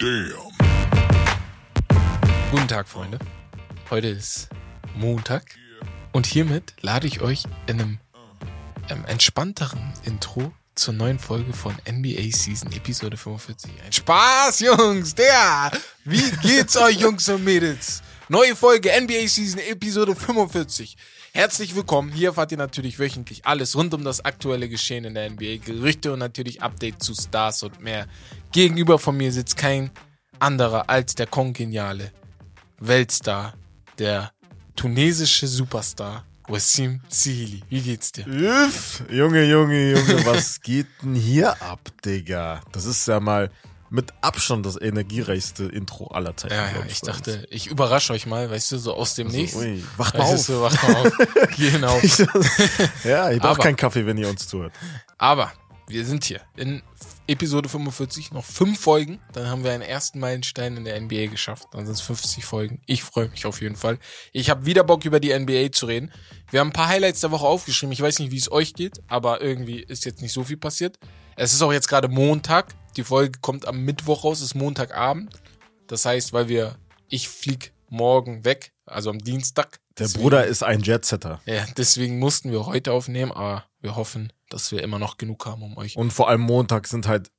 Damn. Guten Tag, Freunde. Heute ist Montag und hiermit lade ich euch in einem ähm, entspannteren Intro zur neuen Folge von NBA Season Episode 45 ein. Spaß, Jungs! Der! Wie geht's euch, Jungs und Mädels? Neue Folge NBA Season Episode 45. Herzlich willkommen. Hier erfahrt ihr natürlich wöchentlich alles rund um das aktuelle Geschehen in der NBA, Gerüchte und natürlich Updates zu Stars und mehr. Gegenüber von mir sitzt kein anderer als der kongeniale Weltstar, der tunesische Superstar Wassim Sihili. Wie geht's dir? Üff, Junge, Junge, Junge, was geht denn hier ab, Digga? Das ist ja mal mit Abstand das energiereichste Intro aller Zeiten. Ja, ja, ich uns. dachte, ich überrasche euch mal, weißt du, so aus dem Also, Nichts. ui, wacht mal auf. du, wacht mal auf. genau. ja, ich brauche keinen Kaffee, wenn ihr uns zuhört. Aber wir sind hier in Episode 45, noch fünf Folgen. Dann haben wir einen ersten Meilenstein in der NBA geschafft. Dann sind es 50 Folgen. Ich freue mich auf jeden Fall. Ich habe wieder Bock, über die NBA zu reden. Wir haben ein paar Highlights der Woche aufgeschrieben. Ich weiß nicht, wie es euch geht, aber irgendwie ist jetzt nicht so viel passiert. Es ist auch jetzt gerade Montag. Die Folge kommt am Mittwoch raus, ist Montagabend. Das heißt, weil wir, ich flieg morgen weg, also am Dienstag. Der Deswegen- Bruder ist ein Jetsetter. Ja, deswegen mussten wir heute aufnehmen, aber wir hoffen, dass wir immer noch genug haben, um euch Und vor allem Montag sind halt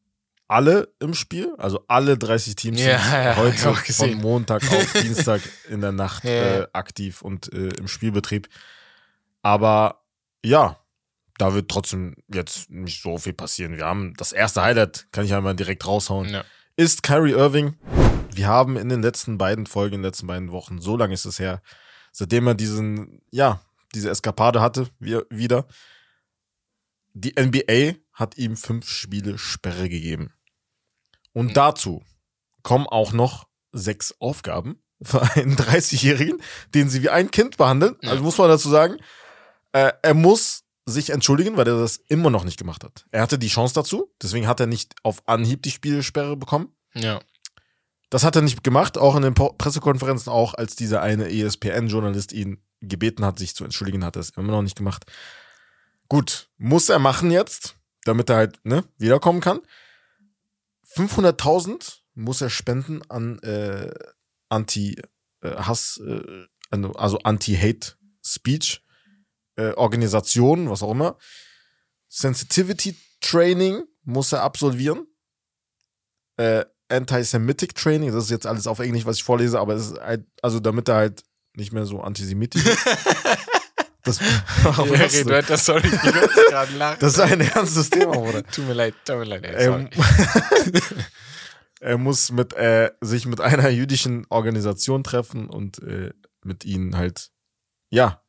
alle im Spiel, also alle 30 Teams Ja, sind ja, heute von Montag auf Dienstag in der Nacht Ja. äh, aktiv und äh, im Spielbetrieb. Aber ja, da wird trotzdem jetzt nicht so viel passieren. Wir haben das erste Highlight, kann ich einmal direkt raushauen, Ja. ist Kyrie Irving. Wir haben in den letzten beiden Folgen, in den letzten beiden Wochen, so lange ist es her, seitdem er diesen, ja, diese Eskapade hatte, wir, wieder. Die NBA hat ihm fünf Spiele Sperre gegeben. Und Mhm. dazu kommen auch noch sechs Aufgaben für einen 30-Jährigen, den sie wie ein Kind behandeln. Ja. Also muss man dazu sagen, äh, er muss sich entschuldigen, weil er das immer noch nicht gemacht hat. Er hatte die Chance dazu, deswegen hat er nicht auf Anhieb die Spielsperre bekommen. Ja. Das hat er nicht gemacht, auch in den Pressekonferenzen, auch als dieser eine ESPN-Journalist ihn gebeten hat, sich zu entschuldigen, hat er es immer noch nicht gemacht. Gut, muss er machen jetzt, damit er halt ne, wiederkommen kann. 500.000 muss er spenden an äh, Anti-Hass, äh, also- also Anti-Hate-Speech, äh, Organisationen, was auch immer. Sensitivity-Training muss er absolvieren. Äh, Anti-Semitic Training, das ist jetzt alles auf Englisch, was ich vorlese, aber es ist halt, also damit er halt nicht mehr so antisemitisch ist. das, warum Ja, du? du hättest, sorry, ich gerade lachen. das ist ein ernstes Thema, oder? Tut mir leid, tut mir leid. Ey, Ähm, er muss mit, äh, sich mit einer jüdischen Organisation treffen und äh, mit ihnen halt, ja,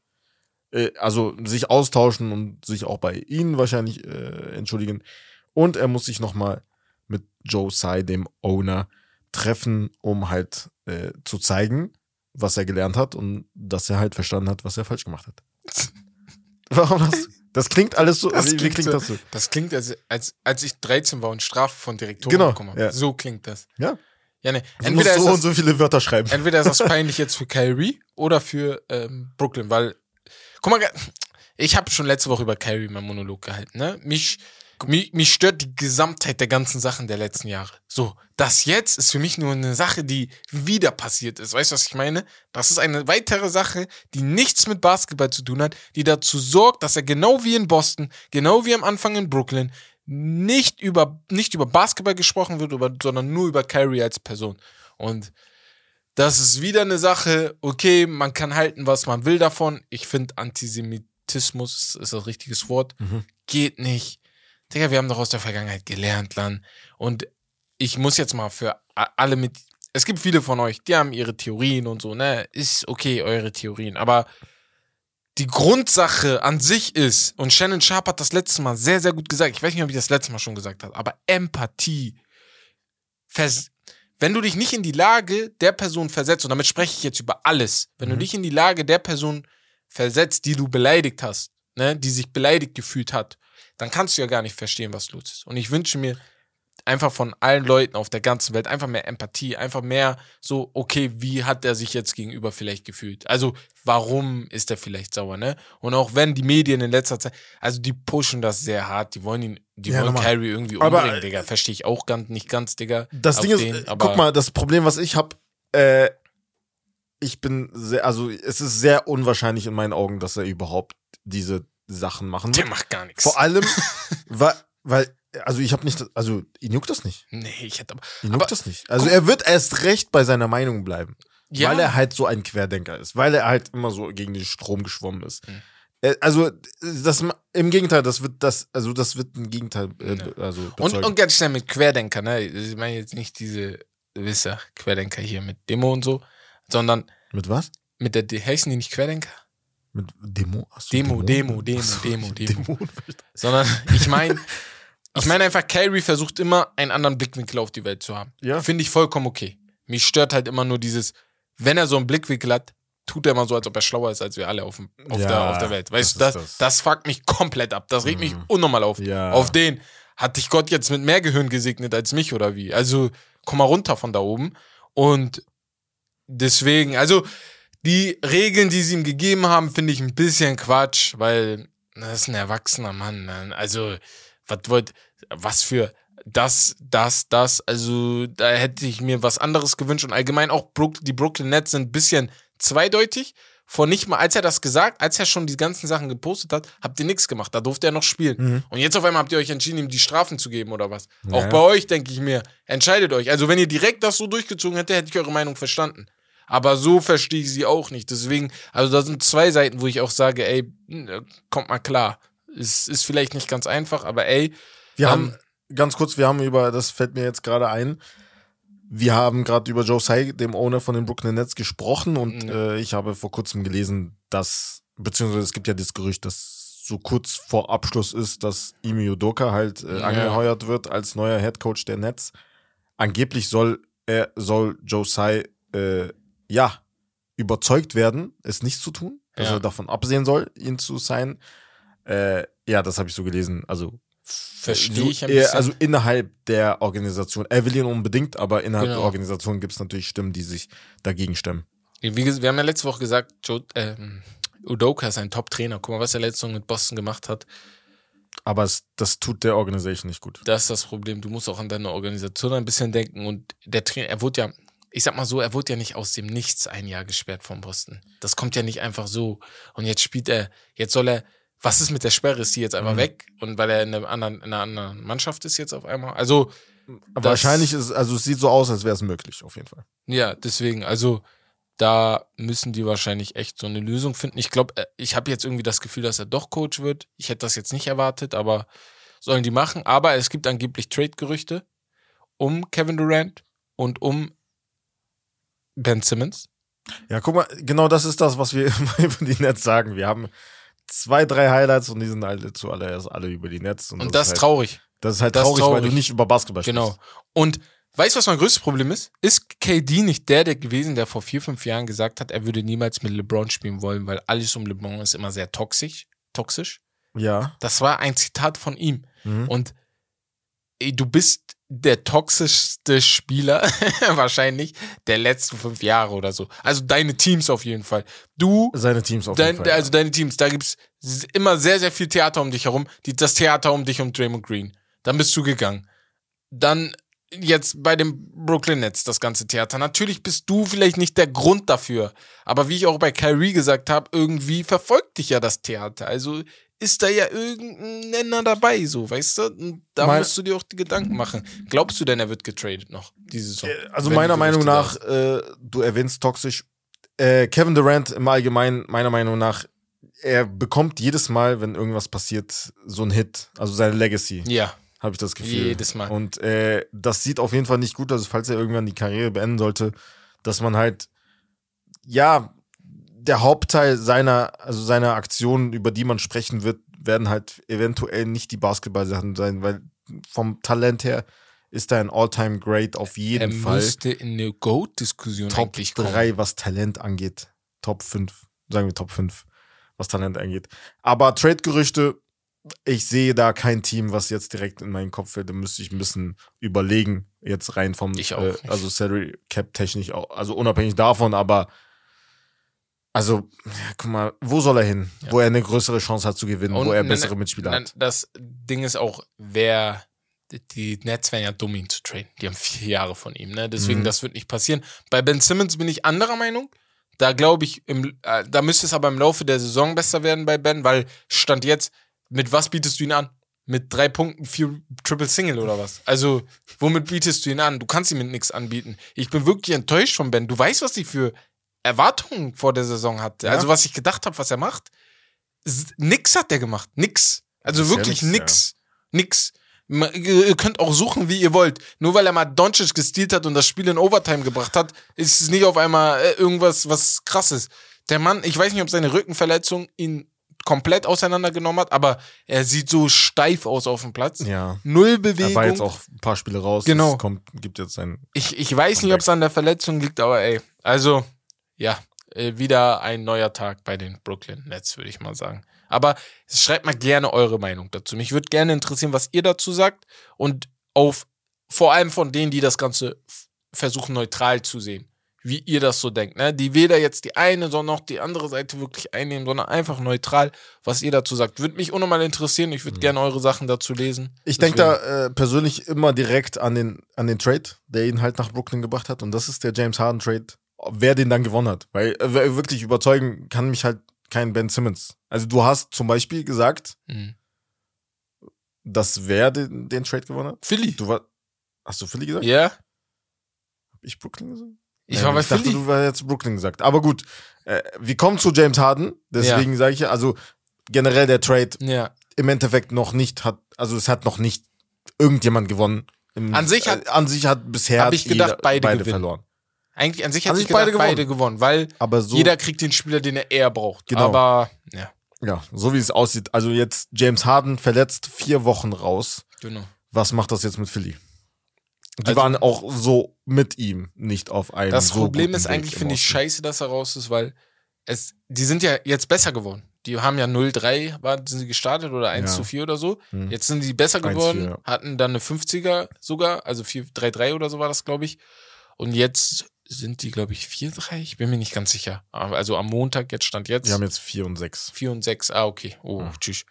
also sich austauschen und sich auch bei ihnen wahrscheinlich äh, entschuldigen. Und er muss sich nochmal mit Joe Tsai, dem Owner, treffen, um halt äh, zu zeigen, was er gelernt hat und dass er halt verstanden hat, was er falsch gemacht hat. Warum das? Das klingt alles so. Das wie, wie klingt klingt so- das so? Das klingt, als, als, als ich 13 war und Strafe von Direktoren Genau, bekommen habe. ja. So klingt das. Ja. Ja, ne. Du musst Entweder, so und das, so viele Wörter schreiben. entweder ist das peinlich jetzt für Kyrie oder für ähm, Brooklyn, weil, guck mal, ich habe schon letzte Woche über Kyrie meinen Monolog gehalten, ne? Mich, mich, mich stört die Gesamtheit der ganzen Sachen der letzten Jahre. So, das jetzt ist für mich nur eine Sache, die wieder passiert ist. Weißt du, was ich meine? Das ist eine weitere Sache, die nichts mit Basketball zu tun hat, die dazu sorgt, dass er genau wie in Boston, genau wie am Anfang in Brooklyn, nicht über, nicht über Basketball gesprochen wird, sondern nur über Kyrie als Person. Und das ist wieder eine Sache, okay, man kann halten, was man will davon. Ich finde, Antisemitismus ist das richtiges Wort. Mhm. Geht nicht. Digga, wir haben doch aus der Vergangenheit gelernt, Lan. Und ich muss jetzt mal für alle mit. Es gibt viele von euch, die haben ihre Theorien und so, ne? Ist okay, eure Theorien. Aber die Grundsache an sich ist, und Shannon Sharp hat das letzte Mal sehr, sehr gut gesagt, ich weiß nicht, ob ich das letzte Mal schon gesagt habe, aber Empathie. Vers wenn du dich nicht in die Lage der Person versetzt, und damit spreche ich jetzt über alles, wenn du Mhm. dich in die Lage der Person versetzt, die du beleidigt hast, ne, die sich beleidigt gefühlt hat, dann kannst du ja gar nicht verstehen, was los ist. Und ich wünsche mir einfach von allen Leuten auf der ganzen Welt einfach mehr Empathie, einfach mehr so, okay, wie hat er sich jetzt gegenüber vielleicht gefühlt? Also, warum ist er vielleicht sauer, ne? Und auch wenn die Medien in letzter Zeit, also die pushen das sehr hart, die wollen ihn, die Ja, wollen. Carrie irgendwie Aber, umbringen, äh, Digga. Verstehe ich auch ganz, nicht ganz, Digga. Das Ding ist, den, äh, aber guck mal, das Problem, was ich habe, äh, ich bin sehr, also es ist sehr unwahrscheinlich in meinen Augen, dass er überhaupt diese Sachen machen Der wird. macht gar nichts. Vor allem, weil, weil, also ich habe nicht, also ihn juckt das nicht. Nee, ich hätte aber. Ihn Aber- juckt das nicht. Also er wird erst recht bei seiner Meinung bleiben. Ja, Weil er halt so ein Querdenker ist, weil er halt immer so gegen den Strom geschwommen ist. Mhm. Äh, Also, das im Gegenteil, das wird das, also das wird ein Gegenteil, äh, Ja. also und, bezeugen. und ganz schnell mit Querdenker, ne? Ich meine jetzt nicht diese, wisst Querdenker hier mit Demo und so, sondern mit was? mit der, heißen die nicht Querdenker? Mit Demo? Demo? Demo, Demo, so, Demo, Demo. Dämonen. Sondern ich meine, ich meine einfach, Carrie versucht immer einen anderen Blickwinkel auf die Welt zu haben. Ja. Finde ich vollkommen okay. Mich stört halt immer nur dieses, wenn er so einen Blickwinkel hat, tut er immer so, als ob er schlauer ist als wir alle auf, dem, auf, Ja, der, auf der Welt. Weißt du, das das, das. das. fuckt mich komplett ab. Das regt mich Mhm. unnormal auf. Ja. Auf den hat dich Gott jetzt mit mehr Gehirn gesegnet als mich oder wie? Also komm mal runter von da oben. Und deswegen, also die Regeln, die sie ihm gegeben haben, finde ich ein bisschen Quatsch, weil das ist ein erwachsener Mann. Ne? Also was wollt, was für das, das, das. Also da hätte ich mir was anderes gewünscht und allgemein auch die Brooklyn Nets sind ein bisschen zweideutig. Vor nicht mal, als er das gesagt, als er schon die ganzen Sachen gepostet hat, habt ihr nichts gemacht. Da durfte er noch spielen. Mhm. Und jetzt auf einmal habt ihr euch entschieden, ihm die Strafen zu geben oder was? Ja. Auch bei euch denke ich mir, entscheidet euch. Also wenn ihr direkt das so durchgezogen hättet, hätte ich eure Meinung verstanden. Aber so verstehe ich sie auch nicht. Deswegen, also da sind zwei Seiten, wo ich auch sage, ey, äh, kommt mal klar. Es ist vielleicht nicht ganz einfach, aber ey, Wir Ähm, haben, ganz kurz, wir haben über, das fällt mir jetzt gerade ein, wir haben gerade über Joe Tsai, dem Owner von den Brooklyn Nets, gesprochen und äh, ich habe vor kurzem gelesen, dass, beziehungsweise es gibt ja das Gerücht, dass so kurz vor Abschluss ist, dass Imi Udoka halt äh, Ja. angeheuert wird als neuer Head Coach der Nets. Angeblich soll er, soll Joe Tsai, äh, ja, überzeugt werden, es nicht zu tun, dass Ja. er davon absehen soll, ihn zu sein. Äh, ja, das habe ich so gelesen. Also verstehe ich ein äh, bisschen. Also innerhalb der Organisation. Er will ihn unbedingt, aber innerhalb Genau. der Organisation gibt es natürlich Stimmen, die sich dagegen stemmen. Wie, wir haben ja letzte Woche gesagt, Joe, ähm, Udoka ist ein Top-Trainer. Guck mal, was er letzte Woche mit Boston gemacht hat. Aber es, das tut der Organisation nicht gut. Das ist das Problem. Du musst auch an deine Organisation ein bisschen denken. Und der Trainer, er wurde ja, ich sag mal so, er wurde ja nicht aus dem Nichts ein Jahr gesperrt vom Boston. Das kommt ja nicht einfach so. Und jetzt spielt er, jetzt soll er, was ist mit der Sperre? Ist die jetzt einfach Mhm. weg? Und weil er in einer anderen, in einer anderen Mannschaft ist jetzt auf einmal? Also, Wahrscheinlich ist, also es sieht so aus, als wäre es möglich, auf jeden Fall. ja, deswegen, also, da müssen die wahrscheinlich echt so eine Lösung finden. Ich glaube, ich habe jetzt irgendwie das Gefühl, dass er doch Coach wird. Ich hätte das jetzt nicht erwartet, aber sollen die machen. Aber es gibt angeblich Trade-Gerüchte um Kevin Durant und um Ben Simmons. Ja, guck mal, genau das ist das, was wir über die Nets sagen. Wir haben zwei, drei Highlights und die sind alle zuallererst alle über die Nets. Und, das ist ist halt, traurig. das ist halt das ist traurig, weil traurig. du nicht über Basketball Genau. sprichst. Und weißt du, was mein größtes Problem ist? Ist KD nicht der, der gewesen, der vor vier, fünf Jahren gesagt hat, er würde niemals mit LeBron spielen wollen, weil alles um LeBron ist immer sehr toxisch. Toxisch. Ja. Das war ein Zitat von ihm. Mhm. Und ey, du bist der toxischste Spieler wahrscheinlich der letzten fünf Jahre oder so. Also deine Teams auf jeden Fall. Du, Seine Teams auf dein, jeden Fall. also deine Teams, da gibt's immer sehr, sehr viel Theater um dich herum. Die, das Theater um dich um Draymond Green. Dann bist du gegangen. Dann jetzt bei dem Brooklyn Nets das ganze Theater. Natürlich bist du vielleicht nicht der Grund dafür, aber wie ich auch bei Kyrie gesagt habe, irgendwie verfolgt dich ja das Theater. Also ist da ja irgendein Nenner dabei, so, weißt du? Und da Mein- musst du dir auch die Gedanken machen. Glaubst du denn, er wird getradet noch diese Saison? Äh, Also Wenn meiner Meinung nach, äh, du erwähnst toxisch. Äh, Kevin Durant im Allgemeinen, meiner Meinung nach, er bekommt jedes Mal, wenn irgendwas passiert, so einen Hit. Also seine Legacy? Ja, habe ich das Gefühl. Jedes Mal. Und äh, das sieht auf jeden Fall nicht gut aus, falls er irgendwann die Karriere beenden sollte, dass man halt, ja, der Hauptteil seiner, also seiner Aktionen, über die man sprechen wird, werden halt eventuell nicht die Basketball-Sachen sein, weil vom Talent her ist er ein All-Time-Great auf er jeden Fall. müsste in eine GOAT-Diskussion Top eigentlich kommen. 3, was Talent angeht. Top 5, sagen wir Top 5, was Talent angeht. Aber Trade-Gerüchte, ich sehe da kein Team, was jetzt direkt in meinen Kopf fällt. Da müsste ich ein bisschen überlegen, jetzt rein vom, Ich auch äh, also Salary Cap technisch auch, also unabhängig davon, aber also, ja, guck mal, wo soll er hin? Wo er eine größere Chance hat zu gewinnen, Und wo er ne- bessere Mitspieler Na, hat. Das Ding ist auch, wer die Nets wären ja dumm, ihn zu traden. Die haben vier Jahre von ihm, ne? Deswegen, Mhm. das wird nicht passieren. Bei Ben Simmons bin ich anderer Meinung. Da glaube ich, im, äh, da müsste es aber im Laufe der Saison besser werden bei Ben, weil Stand jetzt, mit was bietest du ihn an? Mit drei Punkten, vier Triple Single oder was? Also, womit bietest du ihn an? Du kannst ihm mit nichts anbieten. Ich bin wirklich enttäuscht von Ben. Du weißt, was ich für Erwartungen vor der Saison hatte. Ja. Also, was ich gedacht habe, was er macht. Nix hat der gemacht. Nix. Also wirklich nix, nix. Nix. Ma- Ihr könnt auch suchen, wie ihr wollt. Nur weil er mal Doncic gestealt hat und das Spiel in Overtime gebracht hat, ist es nicht auf einmal äh, irgendwas, was krasses. Der Mann, ich weiß nicht, ob seine Rückenverletzung ihn komplett auseinandergenommen hat, aber er sieht so steif aus auf dem Platz. Ja. Null Er Bewegung. war jetzt auch ein paar Spiele raus. Genau. Es kommt, gibt jetzt ein. Ich, ich weiß nicht, ob es an der Verletzung liegt, aber ey, also, ja, äh, wieder ein neuer Tag bei den Brooklyn Nets, würde ich mal sagen. Aber schreibt mal gerne eure Meinung dazu. Mich würde gerne interessieren, was ihr dazu sagt und auf vor allem von denen, die das Ganze versuchen neutral zu sehen, wie ihr das so denkt, ne? Die weder jetzt die eine, sondern auch die andere Seite wirklich einnehmen, sondern einfach neutral, was ihr dazu sagt. Würde mich unnormal interessieren. Ich würde gerne eure Sachen dazu lesen. Ich denke da äh, persönlich immer direkt an den, an den Trade, der ihn halt nach Brooklyn gebracht hat. Und das ist der James Harden Trade. Wer den dann gewonnen hat. Weil äh, wirklich überzeugen kann mich halt kein Ben Simmons. Also du hast zum Beispiel gesagt, Mhm. dass wer den, den Trade gewonnen hat. Philly. Du war, hast du Philly gesagt? Ja, Hab ich Brooklyn gesagt? ich Ja, war bei ich dachte, du war jetzt Brooklyn gesagt. Aber gut, äh, wir kommen zu James Harden. Deswegen sage ich ja, also generell der Trade ja. im Endeffekt noch nicht hat, also es hat noch nicht irgendjemand gewonnen. Im, An sich hat- äh, an sich hat bisher ich gedacht, jeder, beide beide verloren. Eigentlich an sich hat sich beide, beide beide gewonnen, weil Aber so, jeder kriegt den Spieler, den er eher braucht. Genau. Aber ja, ja, so wie es aussieht. Also jetzt James Harden verletzt vier Wochen raus. genau. Was macht das jetzt mit Philly? Die Also- waren auch so mit ihm nicht auf einem Das so Problem ist Weg eigentlich, finde ich, scheiße, dass er raus ist, weil es, die sind ja jetzt besser geworden. Die haben ja 0-3, waren, sind sie gestartet oder 1 Ja. zu 4 oder so. Hm. Jetzt sind die besser 1-4, geworden, ja. hatten dann eine 50er sogar, also 4-3-3 oder so war das, glaube ich. Und jetzt sind die, glaube ich, 4-3, ich bin mir nicht ganz sicher. Also am Montag, jetzt stand jetzt. Die haben jetzt vier und sechs. 4 und 6. Ah, okay. Oh, Ja. tschüss.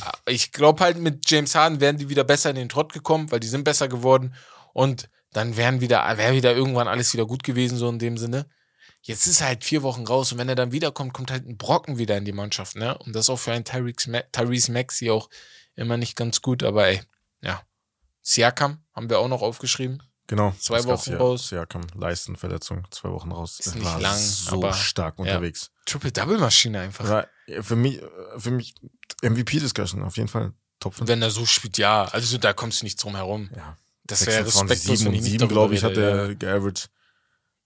Ah, Ich glaube halt, mit James Harden wären die wieder besser in den Trott gekommen, weil die sind besser geworden. Und dann wären wieder, wäre wieder irgendwann alles wieder gut gewesen, so in dem Sinne. Jetzt ist er halt vier Wochen raus und wenn er dann wiederkommt, kommt halt ein Brocken wieder in die Mannschaft, ne? Und das ist auch für einen Tyrese Ma- Tyrese Maxey auch immer nicht ganz gut, aber ey, ja. Siakam haben wir auch noch aufgeschrieben. Genau. Zwei Wochen ja, raus. Ja, kam Leistenverletzung, zwei Wochen raus. Ist nicht war lang, so aber- stark ja. unterwegs. Triple-Double-Maschine einfach. War für mich, für mich MVP-Discussion auf jeden Fall. Top 5. Wenn er so spielt, ja. Also da kommst du nicht drum herum. Ja. Das wäre 26, respektlos, 7 wenn und ich nicht 7, darüber glaube ich, hat er geaveraged.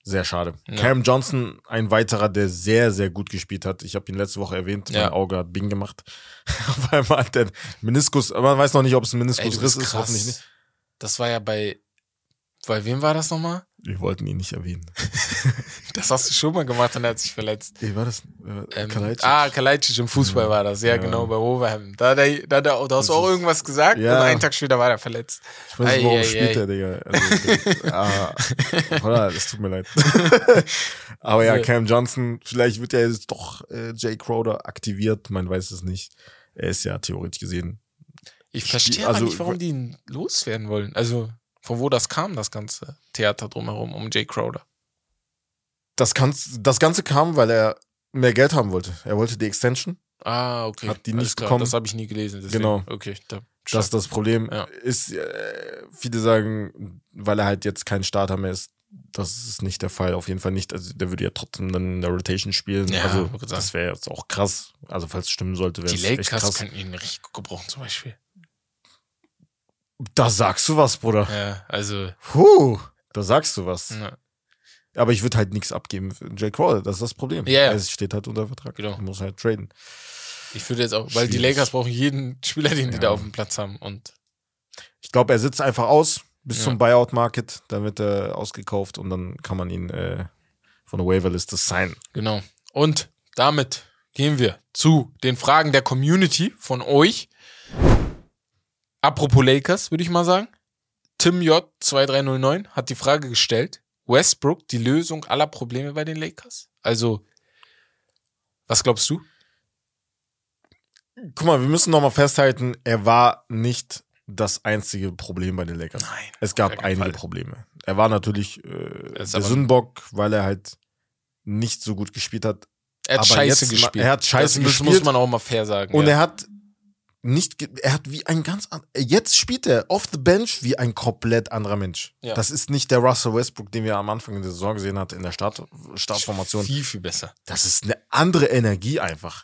Sehr schade. Ja. Cam Johnson, ein weiterer, der sehr, sehr gut gespielt hat. Ich habe ihn letzte Woche erwähnt. Ja. Mein Auge hat Bing gemacht. Auf einmal hat der Meniskus, aber man weiß noch nicht, ob es ein Meniskusriss ist. Hoffentlich nicht. Das war ja bei. Bei wem war das nochmal? Wir wollten ihn nicht erwähnen. Das hast du schon mal gemacht und er hat sich verletzt. Wie war das? Äh, Ähm, Kalajdzic? ah, Kalajdzic im Fußball war das, ja, Ja. genau, bei Wolverhampton. Da, da, da, da, da hast du auch irgendwas gesagt Ja. und einen Tag später war er verletzt. Ich weiß nicht, warum Ei, spielt ei. der, Digga. Also, ah, voilà, es tut mir leid. Aber ja, Ja. Cam Johnson, vielleicht wird ja jetzt doch äh, Jay Crowder aktiviert, man weiß es nicht. Er ist ja theoretisch gesehen. Ich verstehe also- aber nicht, warum die ihn loswerden wollen. Also, von wo das kam, das ganze Theater drumherum um Jay Crowder. Das, kann's, das Ganze kam, weil er mehr Geld haben wollte. Er wollte die Extension. Ah, okay. Hat die Alles nicht klar. bekommen. Das habe ich nie gelesen. Deswegen. Genau. Okay, da, Das ist das Problem. Ja. Ist, äh, viele sagen, weil er halt jetzt kein Starter mehr ist, das ist nicht der Fall. Auf jeden Fall nicht. Also der würde ja trotzdem dann in der Rotation spielen. Ja, also das wäre jetzt auch krass. Also falls es stimmen sollte, wäre die es echt Lakers krass. könnten ihn richtig gebrauchen, zum Beispiel. Da sagst du was, Bruder. Ja, also. Puh, da sagst du was. Na, Aber ich würde halt nichts abgeben für Jay Crowder. Das ist das Problem. Ja, ja. Er steht halt unter Vertrag. Genau. Du musst halt traden. ich würde jetzt auch, weil die Schwierig. Lakers brauchen jeden Spieler, den die Ja. da auf dem Platz haben. Und Ich glaube, er sitzt einfach aus bis Ja. zum Buyout-Market. Dann wird er ausgekauft und dann kann man ihn äh, von der Waiverliste signen. genau. Und damit gehen wir zu den Fragen der Community von euch. Apropos Lakers, würde ich mal sagen. Tim J2309 hat die Frage gestellt: Westbrook die Lösung aller Probleme bei den Lakers? Also, was glaubst du? Guck mal, wir müssen nochmal festhalten, er war nicht das einzige Problem bei den Lakers. Nein, Es gab einige Fall. Probleme. Er war natürlich äh, der Sündenbock, weil er halt nicht so gut gespielt hat. Er hat Aber scheiße gespielt. er hat scheiße das, Das muss gespielt. man auch mal fair sagen. Und ja. er hat nicht, er hat wie ein ganz, an- jetzt spielt er off the bench wie ein komplett anderer Mensch. Ja. Das ist nicht der Russell Westbrook, den wir am Anfang der Saison gesehen hatten in der Start, Startformation. Viel, viel besser. Das ist eine andere Energie einfach.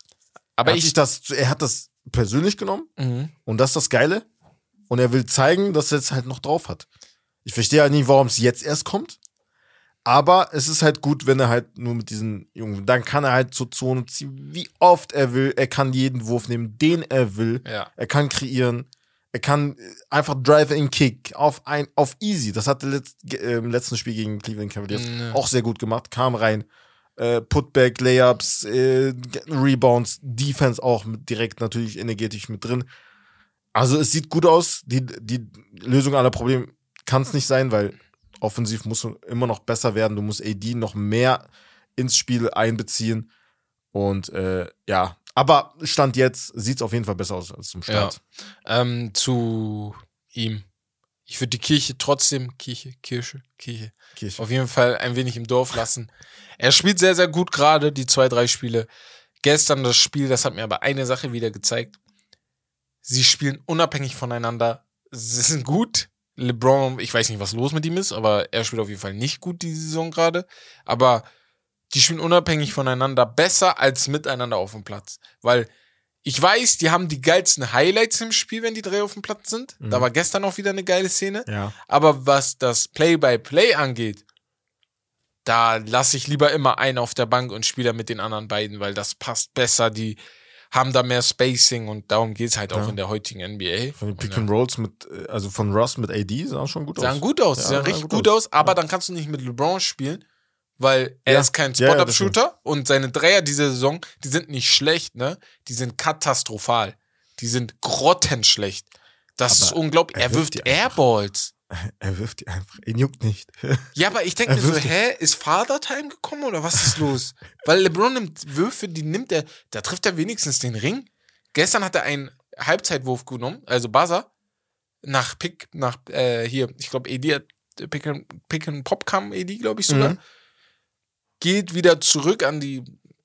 Aber er hat ich. das, er hat das persönlich genommen Mhm. und das ist das Geile. Und er will zeigen, dass er es halt noch drauf hat. Ich verstehe halt nicht, warum es jetzt erst kommt. Aber es ist halt gut, wenn er halt nur mit diesen Jungen, dann kann er halt zur Zone ziehen, wie oft er will. Er kann jeden Wurf nehmen, den er will. Ja. Er kann kreieren. Er kann äh, einfach Drive-in-Kick auf ein, auf easy. Das hat er letzt, äh, im letzten Spiel gegen Cleveland Cavaliers Ja. auch sehr gut gemacht. Kam rein. Äh, Putback, Layups, äh, Rebounds, Defense auch mit, direkt natürlich energetisch mit drin. Also es sieht gut aus. Die, die Lösung aller Probleme kann es nicht sein, weil offensiv muss immer noch besser werden. Du musst AD noch mehr ins Spiel einbeziehen. Und äh, ja, aber Stand jetzt sieht es auf jeden Fall besser aus als zum Start. Ähm, zu ihm. Ich würde die Kirche trotzdem, Kirche, Kirche, Kirche, Kirche. auf jeden Fall ein wenig im Dorf lassen. Er spielt sehr, sehr gut gerade, die zwei, drei Spiele. Gestern das Spiel, das hat mir aber eine Sache wieder gezeigt. Sie spielen unabhängig voneinander. Sie sind gut. LeBron, ich weiß nicht, was los mit ihm ist, aber er spielt auf jeden Fall nicht gut die Saison gerade. Aber die spielen unabhängig voneinander besser als miteinander auf dem Platz. Weil ich weiß, die haben die geilsten Highlights im Spiel, wenn die drei auf dem Platz sind. Da Mhm. war gestern auch wieder eine geile Szene. Ja. Aber was das Play-by-Play angeht, da lasse ich lieber immer einen auf der Bank und spiele mit den anderen beiden, weil das passt besser. Die haben da mehr Spacing und darum geht's halt auch Ja. in der heutigen NBA. Von den Pick and Rolls mit, äh, also von Russ mit AD sahen schon gut sahen aus. gut aus, Ja, sahen sahen richtig gut aus. aus, aber dann kannst du nicht mit LeBron spielen, weil er ist kein Spot-Up-Shooter und seine Dreier diese Saison, die sind nicht schlecht, ne? Die sind katastrophal. Die sind grottenschlecht. Das Aber ist unglaublich. er Er, wirft. Airballs. Er wirft die einfach. Ihn juckt nicht. Ja, aber ich denke Er mir so, die- hä, ist Father Time gekommen oder was ist los? Weil LeBron nimmt Würfe, die nimmt er, da trifft er wenigstens den Ring. Gestern hat er einen Halbzeitwurf genommen, also Buzzer, nach Pick, nach, äh, hier, ich glaube, AD hat Pick and, Pick and Pop kam AD, glaube ich sogar. Mhm. Geht wieder zurück an die,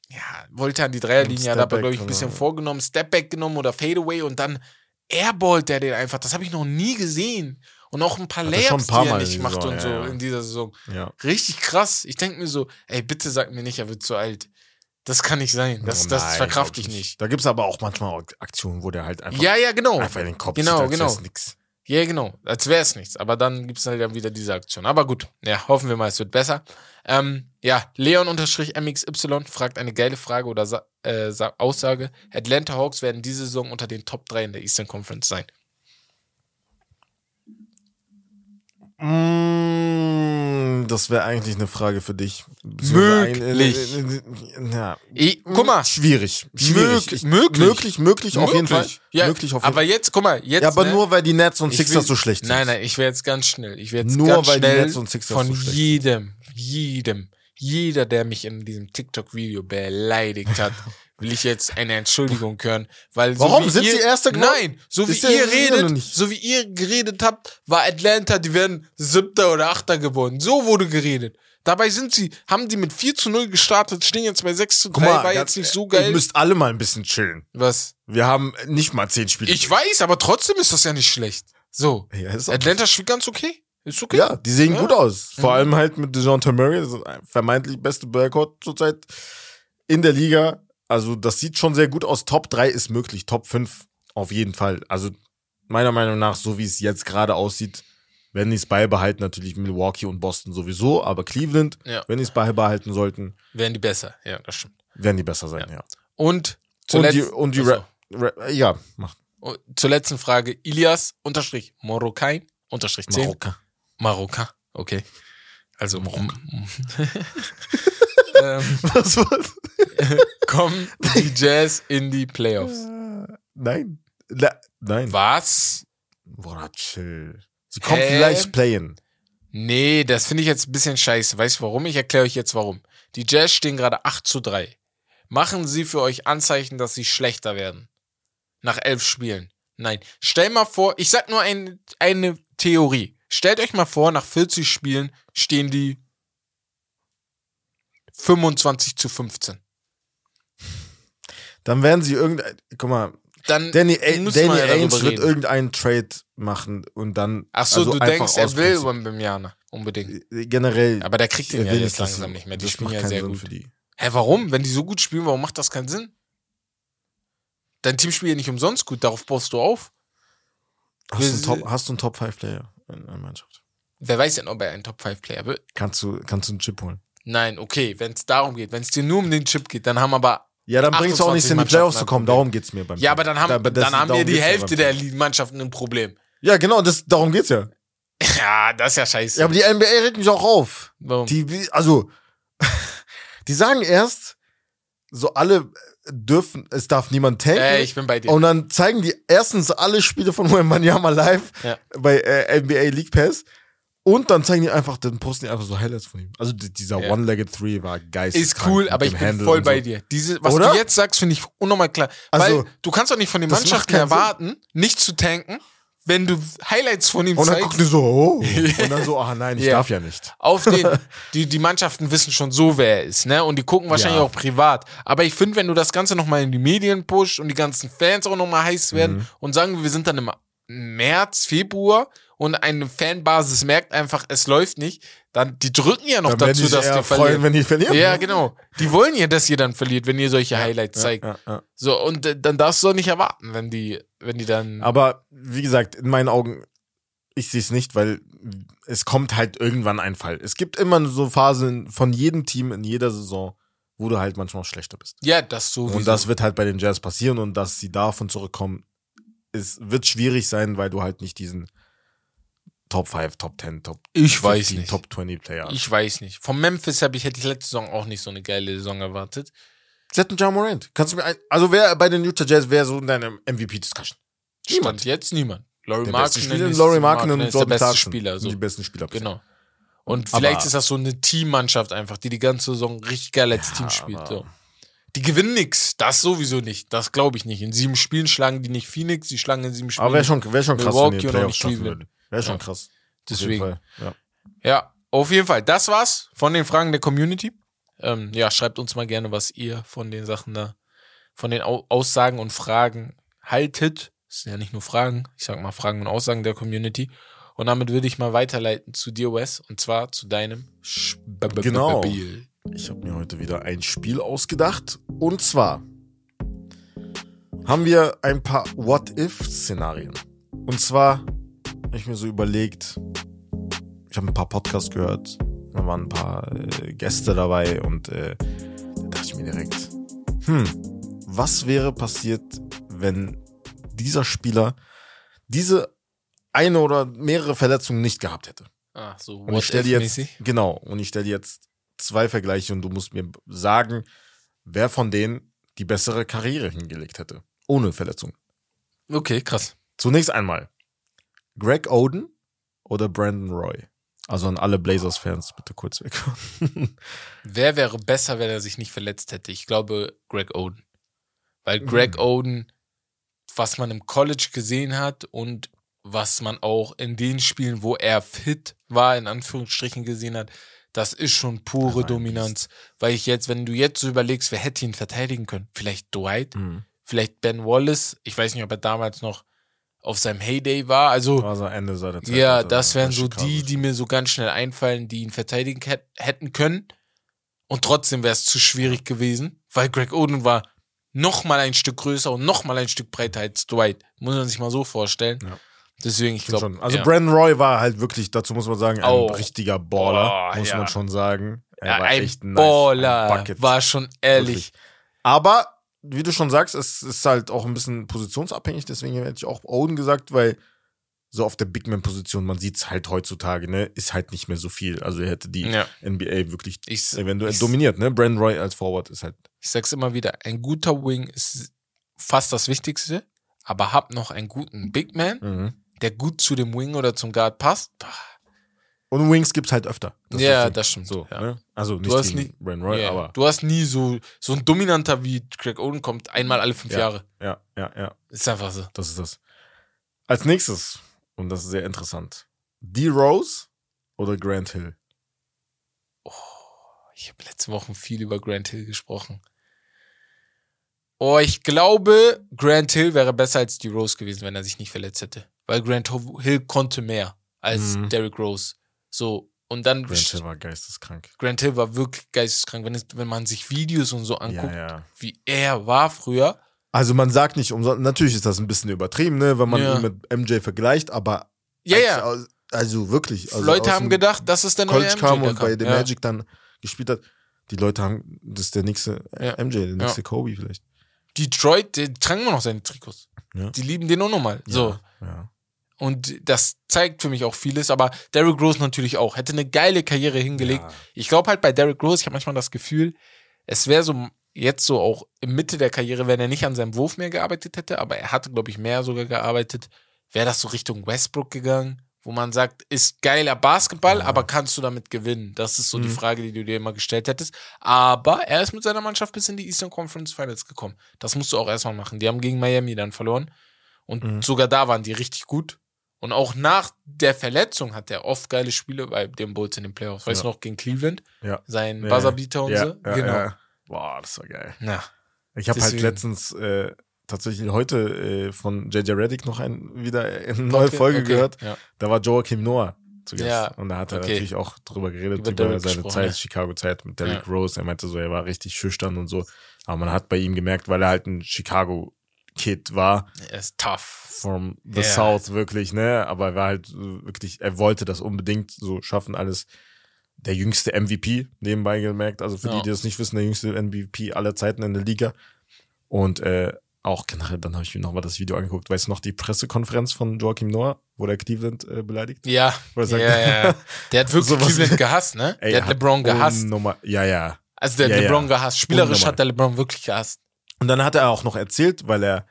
ja, wollte an die Dreierlinie, hat aber, glaube ich, ein bisschen vorgenommen, Stepback genommen oder Fadeaway und dann airballt der den einfach. Das habe ich noch nie gesehen. Und auch ein paar Hat schon Layups, ein paar die er nicht macht Saison, und ja, so ja. in dieser Saison. ja. Richtig krass. Ich denke mir so, ey, bitte sag mir nicht, er wird zu alt. Das kann nicht sein. Das, Oh das nein, verkraft ich nicht. Da gibt es aber auch manchmal auch Aktionen, wo der halt einfach, Ja, ja, genau. einfach in den Kopf Genau, zieht, genau. nix. Ja, genau. Als wäre es nichts. Aber dann gibt es halt dann wieder diese Aktion. Aber gut, ja, hoffen wir mal, es wird besser. Ähm, ja, Leon-MXY fragt eine geile Frage oder äh, Sa Aussage. Atlanta Hawks werden diese Saison unter den Top 3 in der Eastern Conference sein. Mm, das wäre eigentlich eine Frage für dich. Möglich. Ja. Ich, guck mal. Schwierig. Schwierig. Ich- möglich. Möglich, möglich, auf jeden Fall. Ja, möglich auf jeden aber jetzt, guck mal, jetzt. Ja, aber ne, nur weil die Nets und Sixers will- so schlecht sind. Nein, nein, ich werde jetzt ganz schnell. Ich werde jetzt Nur ganz weil die schnell Nets und Sixers von so schlecht jedem, jedem, jeder, der mich in diesem TikTok-Video beleidigt hat, will ich jetzt eine Entschuldigung hören, weil so Warum? wie Sind ihr, sie Erster geworden? Nein, so wie ihr redet, so wie ihr geredet habt, war Atlanta, die werden Siebter oder Achter geworden. So wurde geredet. Dabei sind sie, haben die mit 4 zu 0 gestartet, stehen jetzt bei 6 zu 3, Guck mal, war jetzt nicht so Ihr geil. müsst alle mal ein bisschen chillen. Was? Wir haben nicht mal zehn Spiele. Ich weiß, aber trotzdem ist das ja nicht schlecht. So. Ja, Atlanta spielt ganz okay. Ist okay. Ja, die sehen Ja. gut aus. Vor Mhm. allem halt mit DeJounte Murray, das ist ein vermeintlich beste Backcourt zurzeit in der Liga. Also das sieht schon sehr gut aus. Top 3 ist möglich, Top 5 auf jeden Fall. Also meiner Meinung nach, so wie es jetzt gerade aussieht, wenn die es beibehalten, natürlich Milwaukee und Boston sowieso, aber Cleveland, Ja. wenn die es beibehalten sollten, Werden die besser. Ja, das stimmt. werden die besser sein, ja. Und Und zuletzt, die, und die Achso. Ra Ra ja, macht zur letzten Frage. Ilias unterstrich Morokkain unterstrich 10. Marokka. Marokka. Okay. Also Marokka. ähm, Was war's? kommen die Jazz in die Playoffs. Nein. La Nein. Was? Boah, chill. Sie kommen Hä? vielleicht playen. Nee, das finde ich jetzt ein bisschen scheiße. Weißt du warum? Ich erkläre euch jetzt warum. Die Jazz stehen gerade 8 zu 3. Machen sie für euch Anzeichen, dass sie schlechter werden. Nach elf Spielen. Nein. Stell mal vor, ich sag nur ein, eine Theorie. Stellt euch mal vor, nach 40 Spielen stehen die 25 zu 15. Dann werden sie irgendein. Guck mal, Dann Danny, A Danny ja Ainge wird irgendeinen Trade machen und dann. Ach so, also du denkst, er will. Wembanyama. Unbedingt. Generell. Aber der kriegt den ja jetzt langsam nicht mehr. Die spielen ja sehr Sinn gut. Für die. Hä, warum? Wenn die so gut spielen, warum macht das keinen Sinn? Dein Team spielt ja nicht umsonst gut, darauf baust du auf. Hast du einen Top, hast du einen Top 5 Player in einer Mannschaft? Wer weiß denn, ob er ein Top-5-Player wird? Kannst du, kannst du einen Chip holen? Nein, okay, wenn es darum geht, wenn es dir nur um den Chip geht, dann haben aber. Ja, dann bringst du auch nicht 28 in die Playoffs zu kommen. Darum geht's mir beim Ja, aber dann haben, Da- dann haben wir die Hälfte der Mannschaften ein Problem. Ja, genau, das, darum geht's ja. Ja, das ist ja scheiße. Ja, aber die NBA regt mich auch auf. Warum? Die, also, die sagen erst, so alle dürfen, es darf niemand tanken. Ey, ich bin bei dir. und dann zeigen die erstens alle Spiele von Wembanyama live Ja. bei äh, NBA League Pass. Und dann zeigen die einfach, dann posten die einfach so Highlights von ihm. Also die- dieser Ja. One-Legged Three war geil. ist cool, aber ich bin voll bei dir. Diese, was Oder? du jetzt sagst, finde ich unnormal klar. Also, Weil du kannst doch nicht von den Mannschaften keinen Sinn. erwarten, nicht zu tanken, wenn du Highlights von ihm Und dann zeigst. gucken die so, oh. Und dann so, ah nein, ich Ja. darf ja nicht. auf den, die, die Mannschaften wissen schon so, wer er ist, ne? Und die gucken wahrscheinlich Ja. auch privat. Aber ich finde, wenn du das Ganze nochmal in die Medien pusht und die ganzen Fans auch nochmal heiß werden Mhm. und sagen, wir sind dann im März, Februar und eine Fanbasis merkt einfach, es läuft nicht, dann, die drücken ja noch Dann dazu, die dass ihr freuen, verliert. wenn die verlieren. Ja, ne? genau. Die wollen ja, dass ihr dann verliert, wenn ihr solche Highlights Ja, zeigt. ja, ja. So, und äh, dann darfst du auch nicht erwarten, wenn die, wenn die dann. Aber wie gesagt, in meinen Augen, ich sehe es nicht, weil es kommt halt irgendwann ein Fall. Es gibt immer so Phasen von jedem Team in jeder Saison, wo du halt manchmal schlechter bist. ja, das so. Und das wird halt bei den Jazz passieren und dass sie davon zurückkommen, es wird schwierig sein, weil du halt nicht diesen Top 5, Top 10, Top Ich weiß 15, nicht. Top 20 Player. Ich weiß nicht. Vom Memphis hab ich, hätte ich letzte Saison auch nicht so eine geile Saison erwartet. Sie hatten Ja Morant. Kannst du mir ein, also wer bei den Utah Jazz wäre so in deiner MVP-Discussion? Niemand. Stand jetzt niemand. Laurie Der Spieler, Laurie Markkinen und ist der beste Spieler. So. die besten Spieler. Genau. Und Aber- vielleicht ist das so eine Teammannschaft einfach, die die ganze Saison richtig geil als Ja, Team spielt. aber- So. Die gewinnen nix. Das sowieso nicht. Das glaube ich nicht. In sieben Spielen schlagen die nicht Phoenix, die schlagen in sieben Spielen. Aber wäre schon, wär schon krass, wenn Milwaukee die und Playoffs schaffen würden. Wäre schon Ja. krass. Auf Deswegen. Fall. Ja. Ja, auf jeden Fall. Das war's von den Fragen der Community. Ähm, ja, schreibt uns mal gerne, was ihr von den Sachen da, von den Au Aussagen und Fragen haltet. Das sind ja nicht nur Fragen, ich sag mal Fragen und Aussagen der Community. Und damit würde ich mal weiterleiten zu dir, Wes, und zwar zu deinem Spiel. Genau. Ich habe mir heute wieder ein Spiel ausgedacht. Und zwar haben wir ein paar What-If-Szenarien. Und zwar habe ich mir so überlegt, ich habe ein paar Podcasts gehört, da waren ein paar äh, Gäste dabei und äh, da dachte ich mir direkt, hm, was wäre passiert, wenn dieser Spieler diese eine oder mehrere Verletzungen nicht gehabt hätte? Ah, so Und ich stelle jetzt, genau, und ich stelle dir jetzt zwei Vergleiche und du musst mir sagen, wer von denen die bessere Karriere hingelegt hätte. Ohne Verletzung. Okay, krass. Zunächst einmal Greg Oden oder Brandon Roy. Also an alle Blazers-Fans bitte kurz weg. Wer wäre besser, wenn er sich nicht verletzt hätte? Ich glaube, Greg Oden. Weil Greg Mhm. Oden, was man im College gesehen hat und was man auch in den Spielen, wo er fit war, in Anführungsstrichen gesehen hat, das ist schon pure Dominanz. Weil ich jetzt, wenn du jetzt so überlegst, wer hätte ihn verteidigen können? Vielleicht Dwight, Mhm. vielleicht Ben Wallace. Ich weiß nicht, ob er damals noch auf seinem Heyday war. Also, Also Ende seiner Zeit. ja, das wären so die, die mir so ganz schnell einfallen, die ihn verteidigen hät- hätten können. Und trotzdem wäre es zu schwierig gewesen, weil Greg Oden war noch mal ein Stück größer und noch mal ein Stück breiter als Dwight. Muss man sich mal so vorstellen. Ja. Deswegen, ich glaube. Also ja. Brandon Roy war halt wirklich, dazu muss man sagen, ein Oh. richtiger Baller, Oh, muss ja. man schon sagen. Er ja, war ein echt nice, Baller ein Bucket. war schon ehrlich. Wirklich. Aber, wie du schon sagst, es ist halt auch ein bisschen positionsabhängig, deswegen hätte ich auch Oden gesagt, weil so auf der Big Man-Position, man sieht es halt heutzutage, ne, ist halt nicht mehr so viel. Also er hätte die Ja. NBA wirklich Ich, eventuell ich, dominiert, ne? Brandon Roy als Forward ist halt Ich sag's immer wieder, ein guter Wing ist fast das Wichtigste, aber hab noch einen guten Big Man, Mhm. der gut zu dem Wing oder zum Guard passt. Bah, Und Wings gibt's halt öfter. ist Ja, Ding. das stimmt, So, ja. ne? Also nicht Du hast nie- Brandon Roy, ja, aber Du hast nie so, so ein Dominanter wie Craig Oden kommt einmal alle fünf Ja. Jahre. ja, ja, ja. Ist einfach so. Das ist das. Als nächstes, und das ist sehr interessant, D-Rose oder Grant Hill? Ich habe letzte Woche viel über Grant Hill gesprochen. Oh, ich glaube, Grant Hill wäre besser als die Rose gewesen, wenn er sich nicht verletzt hätte. Weil Grant Hill konnte mehr als Mhm. Derrick Rose. So. Und dann Grant Hill war geisteskrank. Grant Hill war wirklich geisteskrank. Wenn, es, wenn man sich Videos und so anguckt, Ja, ja. wie er war früher. Also man sagt nicht umsonst, natürlich ist das ein bisschen übertrieben, ne, wenn man Ja. ihn mit MJ vergleicht, aber Ja, als, ja. also wirklich. Also Leute haben gedacht, das ist der neue College MJ. kam der und bei kam. The ja. Magic dann gespielt hat. Die Leute haben, das ist der nächste äh. MJ, der nächste. Kobe vielleicht. Detroit, die tragen immer noch seine Trikots. Die lieben den auch nochmal. So. Ja. Und das zeigt für mich auch vieles, aber Derrick Rose natürlich auch. Hätte eine geile Karriere hingelegt. Ja. Ich glaube halt bei Derrick Rose, ich habe manchmal das Gefühl, es wäre so jetzt so auch in Mitte der Karriere, wenn er nicht an seinem Wurf mehr gearbeitet hätte, aber er hatte, glaube ich, mehr sogar gearbeitet, wäre das so Richtung Westbrook gegangen, wo man sagt, ist geiler Basketball, Ja. aber kannst du damit gewinnen? Das ist so die Mhm. Frage, die du dir immer gestellt hättest. Aber er ist mit seiner Mannschaft bis in die Eastern Conference Finals gekommen. Das musst du auch erstmal machen. Die haben gegen Miami dann verloren. Und Mhm. sogar da waren die richtig gut. Und auch nach der Verletzung hat er oft geile Spiele bei den Bulls in den Playoffs. Weißt du Ja. noch, gegen Cleveland? Ja. Sein Ja, Buzzerbeater und ja, so. ja, genau. ja. Boah, das war geil. Na, Ich habe halt letztens äh, tatsächlich heute äh, von JJ Reddick noch ein, wieder eine neue Okay, Folge okay, gehört. Ja. Da war Joachim Noah zu Gast. Ja, Und da hat er okay. natürlich auch drüber geredet, Über über, seine Zeit, ne? Chicago-Zeit mit Derrick Ja. Rose. Er meinte so, er war richtig schüchtern und so. Aber man hat bei ihm gemerkt, weil er halt ein Chicago-Kid war, Er ist tough. from the Ja. South wirklich, ne? Aber er war halt wirklich, er wollte das unbedingt so schaffen, alles. Der jüngste MVP, nebenbei gemerkt. Also für Ja. die, die das nicht wissen, der jüngste MVP aller Zeiten in der Liga. Und äh, auch generell, dann habe ich mir nochmal das Video angeguckt. Weißt du noch die Pressekonferenz von Joachim Noah, wo der Cleveland äh, beleidigt? Ja, ja, ja. Der hat wirklich Cleveland gehasst, ne? Ey, der hat LeBron gehasst. Unnormal- Ja, ja. Also der hat Ja, ja. LeBron gehasst. Spielerisch hat der LeBron wirklich gehasst. Und dann hat er auch noch erzählt, weil er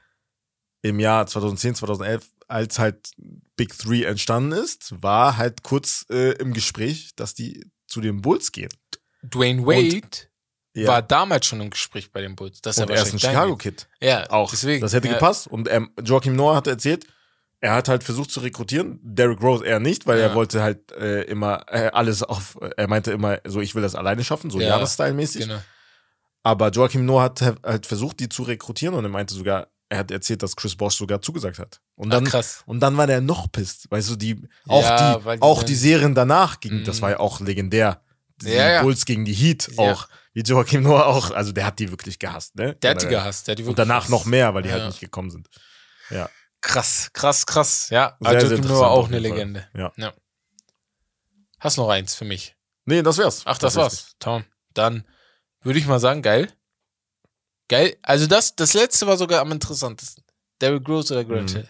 im Jahr 2010, 2011, als halt Big Three entstanden ist, war halt kurz äh, im Gespräch, dass die zu den Bulls gehen. Dwayne Wade Ja. war damals schon im Gespräch bei den Bulls. Dass und er er ist ein Chicago-Kid. Ja, Auch. Deswegen. das hätte ja. gepasst. Und ähm, Joachim Noah hat erzählt, er hat halt versucht zu rekrutieren, Derrick Rose eher nicht, weil Ja. er wollte halt äh, immer äh, alles auf, er meinte immer so, ich will das alleine schaffen, so Ja, Jahres-Style-mäßig. Genau. Aber Joachim Noah hat halt versucht, die zu rekrutieren und er meinte sogar, er hat erzählt, dass Chris Bosh sogar zugesagt hat. Und dann, Ach, krass. und dann war der noch pisst. Weißt du, die, auch Ja, weil die, auch die Serien danach gingen, Mhm. das war ja auch legendär. Die Ja, ja. Bulls gegen die Heat Ja. auch. Wie Joachim Noah auch. Also der hat die wirklich gehasst, ne? Der hat die gehasst. Der hat die Und danach noch mehr, weil die Ja. halt nicht gekommen sind. Ja. Krass, krass, krass. Ja, Sehr, sehr Joakim Noah auch eine. Legende. Ja. Hast noch eins für mich? Nee, das wär's. Ach, das Tatsächlich. war's. Tom. Dann würde ich mal sagen, geil. Geil. Also das, das letzte war sogar am interessantesten. Derrick Rose oder Grant Mhm. Hill.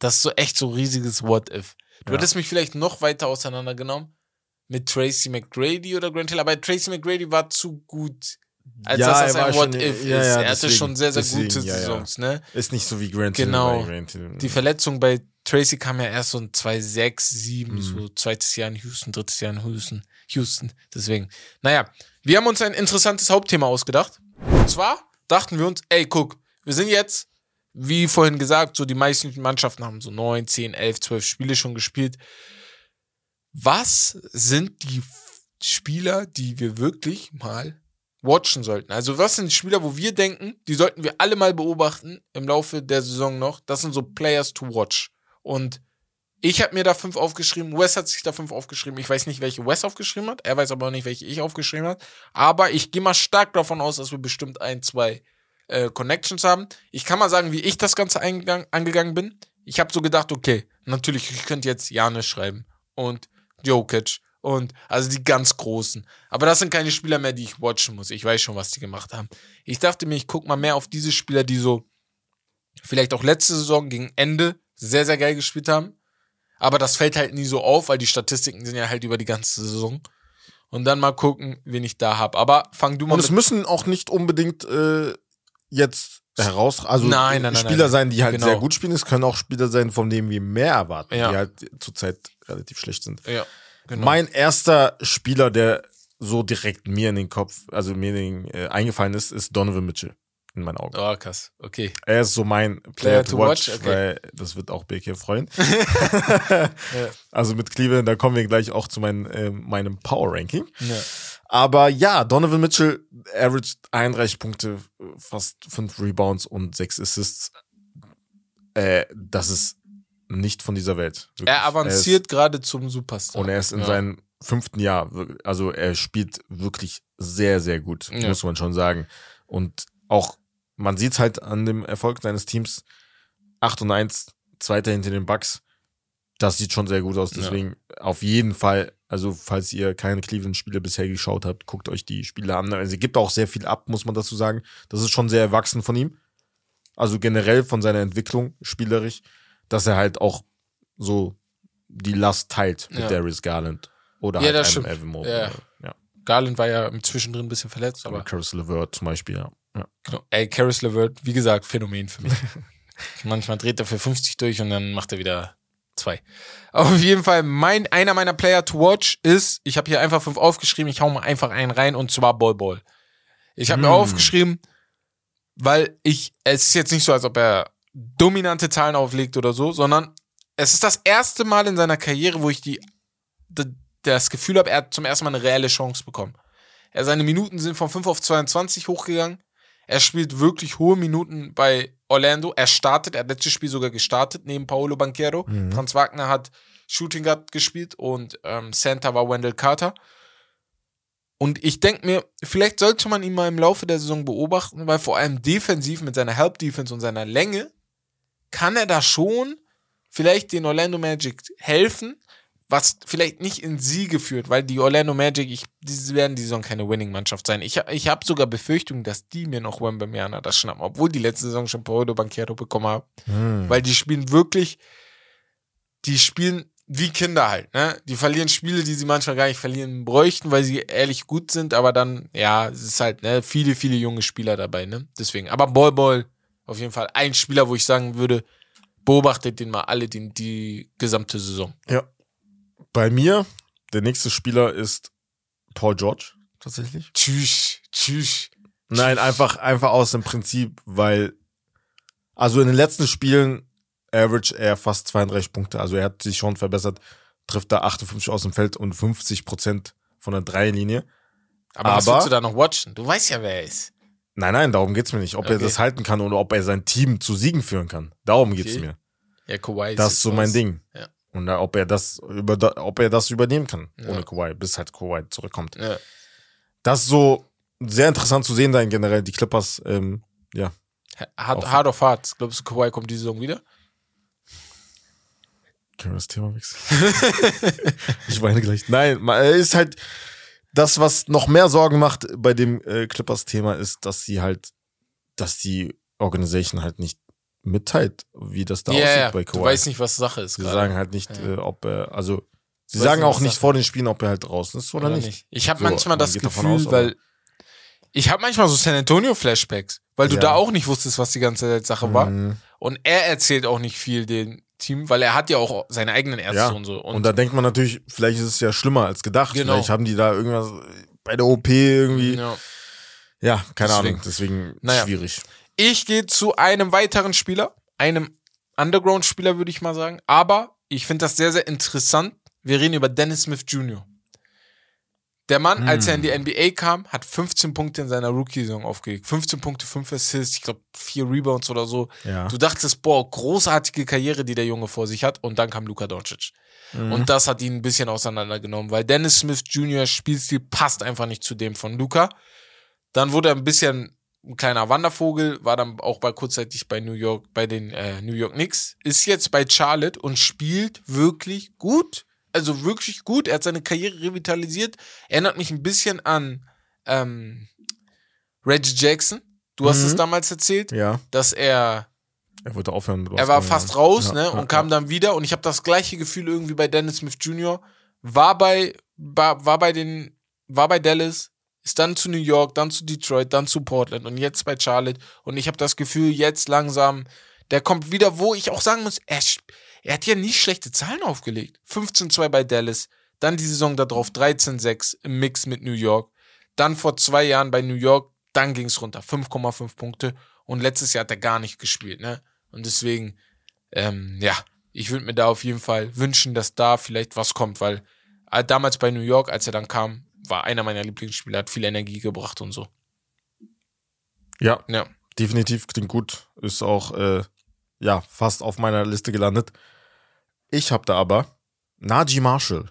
Das ist so echt so riesiges What-If. Du Ja. hättest mich vielleicht noch weiter auseinandergenommen mit Tracy McGrady oder Grant Hill, aber Tracy McGrady war zu gut, als Ja, dass er das war ein schon- What-If ja, ist. er hatte deswegen- schon sehr, sehr deswegen, gute. Saisons, ne? Ist nicht so wie Grant Genau. Hill. Grant Hill. Die Verletzung bei Tracy kam ja erst so in 2006, 7, Mhm. so zweites Jahr in Houston, drittes Jahr in Houston. Houston, deswegen. Naja, wir haben uns ein interessantes Hauptthema ausgedacht. Und zwar dachten wir uns, ey, guck, wir sind jetzt, wie vorhin gesagt, so die meisten Mannschaften haben so 9, 10, 11, 12 Spiele schon gespielt. Was sind die Spieler, die wir wirklich mal watchen sollten? Also was sind Spieler, wo wir denken, die sollten wir alle mal beobachten im Laufe der Saison noch? Das sind so Players to watch. Und ich habe mir da fünf aufgeschrieben. Wes hat sich da fünf aufgeschrieben. Ich weiß nicht, welche Wes aufgeschrieben hat. Er weiß aber auch nicht, welche ich aufgeschrieben habe. Aber ich gehe mal stark davon aus, dass wir bestimmt ein, zwei äh, Connections haben. Ich kann mal sagen, wie ich das Ganze angegangen bin. Ich habe so gedacht, okay, natürlich, ich könnte jetzt Janis schreiben und Jokic und also die ganz großen. Aber das sind keine Spieler mehr, die ich watchen muss. Ich weiß schon, was die gemacht haben. Ich dachte mir, ich guck mal mehr auf diese Spieler, die so vielleicht auch letzte Saison gegen Ende sehr, sehr geil gespielt haben. Aber das fällt halt nie so auf, weil die Statistiken sind ja halt über die ganze Saison. und dann mal gucken, wen ich da hab. Aber fang du mal Und es müssen auch nicht unbedingt äh, jetzt heraus, also Nein, nein, nein, Spieler sein, die halt Genau. sehr gut spielen. Es können auch Spieler sein, von denen wir mehr erwarten, Ja. die halt zurzeit relativ schlecht sind. Ja, genau. Mein erster Spieler, der so direkt mir in den Kopf, also mir in den, äh, eingefallen ist, ist Donovan Mitchell in meinen Augen. oh, krass. Okay. Er ist so mein Player, to watch, weil das wird auch BK freuen. Also mit Cleveland, da kommen wir gleich auch zu mein, äh, meinem Power Ranking. Ja. Aber ja, Donovan Mitchell averaged 31 Punkte, fast 5 Rebounds und 6 Assists. Äh, das ist nicht von dieser Welt. Wirklich. Er avanciert gerade zum Superstar. und er ist in ja. seinem fünften Jahr. Also er spielt wirklich sehr, sehr gut, Ja. muss man schon sagen. Und auch, man sieht es halt an dem Erfolg seines Teams. 8 und 1, Zweiter hinter den Bucks. Das sieht schon sehr gut aus. Ja. Deswegen auf jeden Fall, also falls ihr keine Cleveland-Spiele bisher geschaut habt, guckt euch die Spiele an. Also, er gibt auch sehr viel ab, muss man dazu sagen. Das ist schon sehr erwachsen von ihm. Also generell von seiner Entwicklung spielerisch, dass er halt auch so die Last teilt mit Ja. Darius Garland oder Ja, halt einem stimmt. Evan Mobley. Ja. Garland war ja zwischendrin ein bisschen verletzt, Aber Caris LeVert zum Beispiel, ja. ja. genau. ey, Karis LeVert, wie gesagt, Phänomen für mich. Manchmal dreht er für 50 durch und dann macht er wieder zwei. Auf jeden Fall, mein, einer meiner Player to watch ist, ich habe hier einfach fünf aufgeschrieben, ich hau mal einfach einen rein und zwar Ball Ball. Ich habe mir Mm. aufgeschrieben, weil ich, es ist jetzt nicht so, als ob er dominante Zahlen auflegt oder so, sondern es ist das erste Mal in seiner Karriere, wo ich die, d- das Gefühl habe, er hat zum ersten Mal eine reelle Chance bekommen. Er, seine Minuten sind von 5 auf 22 hochgegangen. Er spielt wirklich hohe Minuten bei Orlando. Er startet, er hat letztes Spiel sogar gestartet, neben Paolo Banquero. Mhm. Franz Wagner hat Shooting Guard gespielt und ähm, Center war Wendell Carter. Und ich denke mir, vielleicht sollte man ihn mal im Laufe der Saison beobachten, weil vor allem defensiv mit seiner Help Defense und seiner Länge kann er da schon vielleicht den Orlando Magic helfen, was vielleicht nicht in Siege führt, weil die Orlando Magic, ich, die werden die Saison keine Winning-Mannschaft sein. Ich, ich habe sogar Befürchtungen, dass die mir noch Wembanyama das schnappen, obwohl die letzte Saison schon Paolo Banquero bekommen haben. Hm. Weil die spielen wirklich, die spielen wie Kinder halt, ne? Die verlieren Spiele, die sie manchmal gar nicht verlieren bräuchten, weil sie ehrlich gut sind, aber dann, ja, es ist halt, ne, viele, viele junge Spieler dabei, ne? Deswegen. Aber Ball Ball, auf jeden Fall ein Spieler, wo ich sagen würde, beobachtet den mal alle die, die gesamte Saison. Ja. Bei mir, der nächste Spieler ist Paul George, tatsächlich. Tschüss, tschüss. Nein, einfach, einfach aus dem Prinzip, weil, also in den letzten Spielen average er fast 32 Punkte, also er hat sich schon verbessert, trifft da 58 aus dem Feld und 50 Prozent von der Dreierlinie. Aber, was Aber- willst du da noch watchen? Du weißt ja, wer er ist. Nein, nein, darum geht's mir nicht. Ob er Okay. das halten kann oder ob er sein Team zu Siegen führen kann. Darum geht's Okay. mir. Ja, Kawhi Das jetzt ist so mein. Ding. Ja. Und ob er das über, ob er das übernehmen kann Ja. ohne Kawhi, bis halt Kawhi zurückkommt. Ja. Das ist so sehr interessant zu sehen, da in generell die Clippers. Ähm, ja, Hard, hard of Hearts. Glaubst du, Kawhi kommt diese Saison wieder? können wir das Thema wechseln? ich weine gleich. Nein, ist halt das, was noch mehr Sorgen macht bei dem äh, Clippers-Thema, ist, dass sie halt, dass die Organisation halt nicht mitteilt, wie das da Ja, aussieht ja. bei Du Kawhi. weißt nicht, was Sache ist. Sie gerade. sagen halt nicht, Ja. äh, ob er, also, sie Weiß sagen nicht, auch nicht Sache vor den Spielen, ob er halt draußen ist oder, nicht. Ich habe So, manchmal man das Gefühl, aus, weil ich habe manchmal so San Antonio Flashbacks, weil du Ja. da auch nicht wusstest, was die ganze Zeit Sache war. Mhm. Und er erzählt auch nicht viel dem Team, weil er hat ja auch seine eigenen Ärzte und so. Und, da denkt man natürlich, vielleicht ist es ja schlimmer als gedacht. Genau. Vielleicht haben die da irgendwas bei der OP irgendwie. Ja, ja. keine Deswegen. Ahnung. Deswegen Naja. schwierig. Ich gehe zu einem weiteren Spieler, einem Underground-Spieler, würde ich mal sagen. Aber ich finde das sehr, sehr interessant. Wir reden über Dennis Smith Jr. Der Mann, als er in die NBA kam, hat 15 Punkte in seiner Rookie-Saison aufgelegt. 15 Punkte, 5 Assists, ich glaube 4 Rebounds oder so. Ja. Du dachtest, boah, großartige Karriere, die der Junge vor sich hat. Und dann kam Luka Doncic. Mhm. Und das hat ihn ein bisschen auseinandergenommen, weil Dennis Smith Jr. Spielstil passt einfach nicht zu dem von Luka. Dann wurde er ein bisschen ein kleiner Wandervogel, war dann auch bei kurzzeitig bei New York, bei den äh, New York Knicks, ist jetzt bei Charlotte und spielt wirklich gut. Also wirklich gut. Er hat seine Karriere revitalisiert. Erinnert mich ein bisschen an ähm, Reggie Jackson. Du hast Mhm. es damals erzählt, Ja, dass er er wollte aufhören. er war fast ja. raus, Ja, ne? Und kam dann wieder. Und ich habe das gleiche Gefühl irgendwie bei Dennis Smith Jr. War bei, war, war bei den war bei Dallas, ist dann zu New York, dann zu Detroit, dann zu Portland und jetzt bei Charlotte. Und ich habe das Gefühl, jetzt langsam, der kommt wieder, wo ich auch sagen muss, er, er hat ja nie schlechte Zahlen aufgelegt. 15-2 bei Dallas, dann die Saison darauf 13-6 im Mix mit New York. Dann vor zwei Jahren bei New York, dann ging's runter, 5,5 Punkte. Und letztes Jahr hat er gar nicht gespielt, ne? Und deswegen, ähm, ja, ich würde mir da auf jeden Fall wünschen, dass da vielleicht was kommt, weil äh, damals bei New York, als er dann kam, war einer meiner Lieblingsspieler, hat viel Energie gebracht und so. Ja, Ja. definitiv klingt gut. Ist auch, äh, ja, fast auf meiner Liste gelandet. Ich habe da aber Najee Marshall.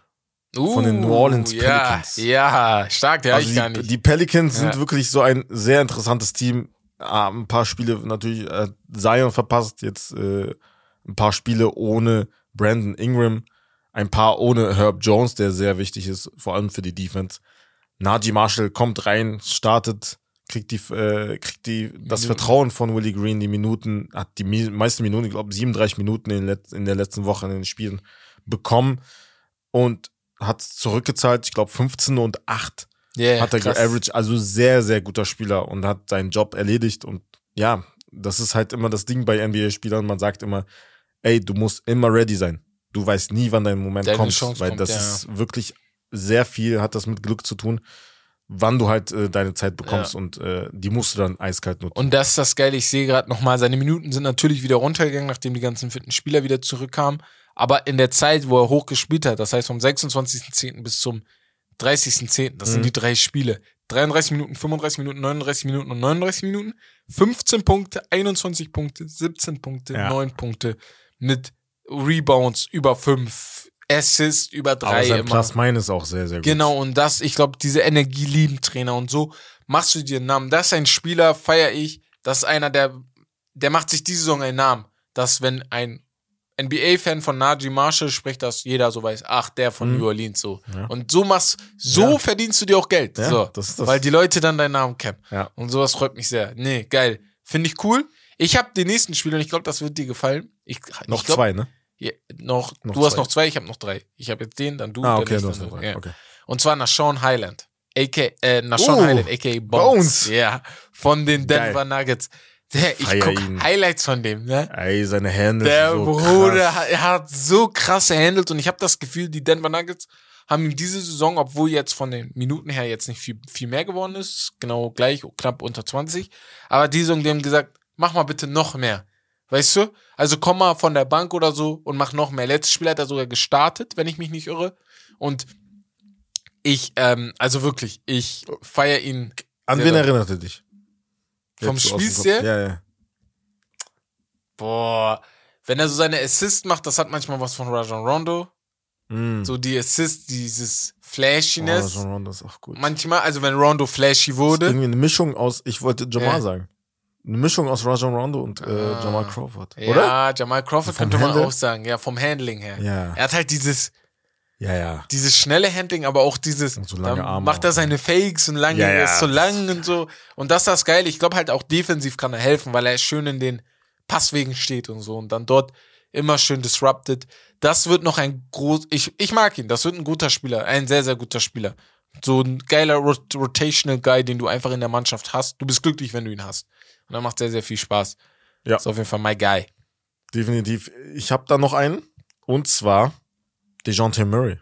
Von den New Orleans Uh, ja, Pelicans. Ja, stark, der also ich gar die, nicht. die Pelicans sind Ja. wirklich so ein sehr interessantes Team. Ah, ein paar Spiele natürlich äh, Zion verpasst, jetzt äh, ein paar Spiele ohne Brandon Ingram, ein paar ohne Herb Jones, der sehr wichtig ist, vor allem für die Defense. Najee Marshall kommt rein, startet, kriegt die, äh, kriegt die das Minuten. Vertrauen von Willie Green, die Minuten, hat die meisten Minuten, ich glaube 37 Minuten in, in der letzten Woche in den Spielen bekommen und hat zurückgezahlt, ich glaube 15 und 8 yeah, hat er krass. geaveraged, also sehr, sehr guter Spieler und hat seinen Job erledigt. Und ja, das ist halt immer das Ding bei NBA-Spielern. Man sagt immer, ey, du musst immer ready sein. Du weißt nie, wann dein Moment Deine kommt, Chance weil kommt, das ja. ist wirklich sehr viel, hat das mit Glück zu tun, wann du halt äh, deine Zeit bekommst Ja. und äh, die musst du dann eiskalt nutzen. Und das ist das Geile, ich sehe gerade nochmal, seine Minuten sind natürlich wieder runtergegangen, nachdem die ganzen fitten Spieler wieder zurückkamen. Aber in der Zeit, wo er hoch gespielt hat, das heißt vom 26.10. bis zum 30.10., das sind Mhm. die drei Spiele. 33 Minuten, 35 Minuten, 39 Minuten und 39 Minuten. 15 Punkte, 21 Punkte, 17 Punkte, Ja. 9 Punkte mit Rebounds über 5, Assists über 3 Aber sein. Plus Mine ist auch sehr, sehr gut. Genau, und das, ich glaube, diese Energie lieben Trainer und so machst du dir einen Namen. Das ist ein Spieler, feiere ich. Das ist einer, der, der macht sich diese Saison einen Namen. Dass, wenn ein NBA-Fan von Najee Marshall spricht, dass jeder so weiß, ach, der von Mhm. New Orleans so. Ja. Und so machst, so Ja. verdienst du dir auch Geld. Ja, so. das das. Weil die Leute dann deinen Namen kennen. Ja. Und sowas freut mich sehr. Nee, geil. Finde ich cool. Ich habe den nächsten Spieler und ich glaube, das wird dir gefallen. Ich, Noch ich glaub, zwei, ne? Ja, noch, Noch du hast zwei. noch zwei, ich habe noch drei. Ich habe jetzt den, dann du, Ah, okay, du hast noch drei. Ja. Okay. Und zwar nach Sean Highland. AK, äh, nach Sean Oh, Highland, a.k.a. Bones. Ja, von den Geil. Denver Nuggets. Der, ich guck ihn. Highlights von dem, ne? Ey, seine Hände. Der so Bruder, krass. er hat so krass gehandelt und ich habe das Gefühl, die Denver Nuggets haben ihm diese Saison, obwohl jetzt von den Minuten her jetzt nicht viel, viel mehr geworden ist, genau gleich, knapp unter 20, aber die Saison, die haben gesagt, mach mal bitte noch mehr. Weißt du? Also komm mal von der Bank oder so und mach noch mehr. Letztes Spiel hat er sogar gestartet, wenn ich mich nicht irre. Und ich, ähm, also wirklich, ich feiere ihn An wen doll. erinnert er dich? Vom Spielstil? Ja, ja. Boah, wenn er so seine Assist macht, das hat manchmal was von Rajon Rondo. Mm. So die Assist, dieses Oh, Flashiness. Rajon Rondo ist auch gut. Manchmal, also wenn Rondo flashy wurde. irgendwie eine Mischung aus, ich wollte Jamal Ja. sagen. Eine Mischung aus Rajon Rondo und äh, Ah. Jamal Crawford. Oder? Ja, Jamal Crawford könnte man Handle? auch sagen. Ja, vom Handling her. Ja. Er hat halt dieses, Ja, ja. dieses schnelle Handling, aber auch dieses, Und so lange Arme macht er seine Fakes und lange, Ja, ja, ist so lang und so. Und das ist das Geile. Ich glaube halt auch defensiv kann er helfen, weil er schön in den Passwegen steht und so und dann dort immer schön disrupted. Das wird noch ein groß, ich, ich mag ihn. Das wird ein guter Spieler, ein sehr, sehr guter Spieler. So ein geiler Rot Rotational Guy, den du einfach in der Mannschaft hast. Du bist glücklich, wenn du ihn hast. Und er macht sehr, sehr viel Spaß. Ja. Ist auf jeden Fall my guy. Definitiv. Ich habe da noch einen. Und zwar DeJounte Murray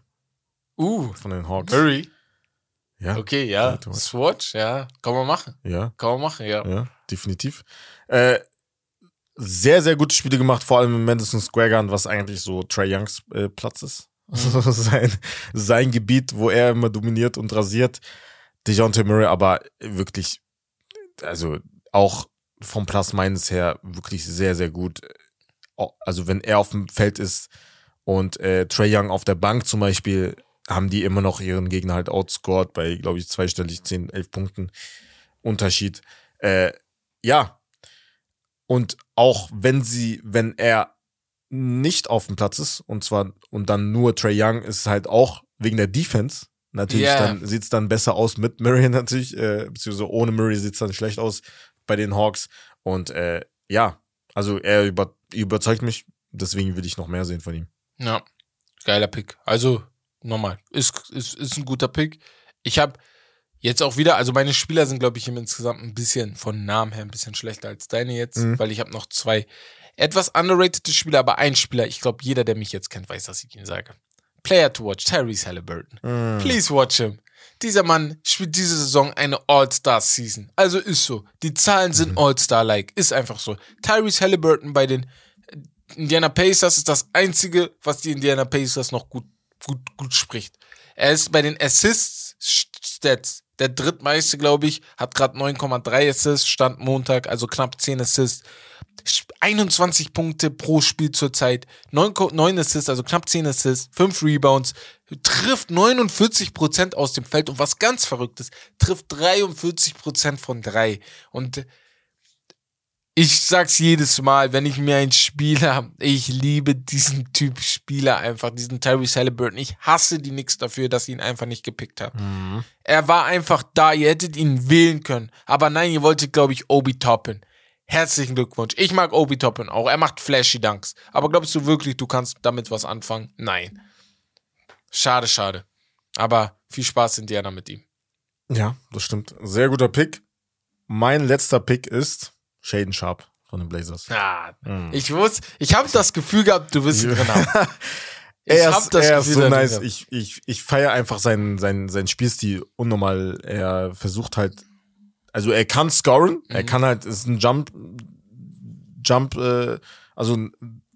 Uh, von den Hawks. Murray. Ja, Okay, ja. Swatch, ja. Kann man machen. ja, Kann man machen, ja. ja, definitiv. Äh, sehr, sehr gute Spiele gemacht, vor allem im Madison Square Garden, was eigentlich so Trey Youngs äh, Platz ist. sein, sein Gebiet, wo er immer dominiert und rasiert. DeJounte Murray aber wirklich, also auch vom Plus meines her wirklich sehr, sehr gut. Also wenn er auf dem Feld ist und äh, Trey Young auf der Bank zum Beispiel, haben die immer noch ihren Gegner halt outscored bei, glaube ich, zweistellig 10, 11 Punkten Unterschied. Äh, ja. Und auch wenn sie, wenn er nicht auf dem Platz ist, und zwar, und dann nur Trey Young, ist es halt auch wegen der Defense. Natürlich, Ja. dann sieht es dann besser aus mit Murray natürlich, äh, beziehungsweise ohne Murray sieht es dann schlecht aus bei den Hawks. Und äh, ja, also er über, überzeugt mich, deswegen will ich noch mehr sehen von ihm. Ja, geiler Pick. Also, nochmal, ist, ist, ist ein guter Pick. Ich habe jetzt auch wieder, also meine Spieler sind, glaube ich, im insgesamt ein bisschen von Namen her ein bisschen schlechter als deine jetzt, Mhm. weil ich habe noch zwei etwas underrated Spieler, aber ein Spieler, ich glaube, jeder, der mich jetzt kennt, weiß, dass ich ihn sage. Player to watch, Tyrese Halliburton. Mhm. Please watch him. Dieser Mann spielt diese Saison eine All-Star-Season. Also ist so. Die Zahlen sind All-Star-like. Ist einfach so. Tyrese Halliburton bei den Indiana Pacers ist das einzige, was die Indiana Pacers noch gut, gut, gut spricht. Er ist bei den Assists-Stats der drittmeiste, glaube ich, hat gerade 9,3 Assists, stand Montag, also knapp 10 Assists. 21 Punkte pro Spiel zurzeit, 9, Ko- 9 Assists, also knapp 10 Assists, 5 Rebounds, trifft 49% aus dem Feld und was ganz verrückt ist, trifft 43% von 3. Und ich sag's jedes Mal, wenn ich mir einen Spieler, ich liebe diesen Typ Spieler einfach, diesen Tyrese Halliburton. Ich hasse die Knicks dafür, dass sie ihn einfach nicht gepickt haben. Er war einfach da, ihr hättet ihn wählen können. Aber nein, ihr wolltet, glaube ich, Obi Toppin. Herzlichen Glückwunsch. Ich mag Obi Toppin auch. Er macht flashy Dunks. Aber glaubst du wirklich, du kannst damit was anfangen? Nein. Schade, schade. Aber viel Spaß Indiana mit ihm. Ja, das stimmt. Sehr guter Pick. Mein letzter Pick ist Shaden Sharp von den Blazers. Ah, Ich wusste, ich habe das Gefühl gehabt, du wirst ihn drin haben. Ich er ist, er ist Gefühl, so nice. Ich, ich, ich feiere einfach seinen, seinen, seinen Spielstil unnormal. Er versucht halt, also er kann scoren, er Mhm. kann halt, ist ein Jump, Jump, äh, also ein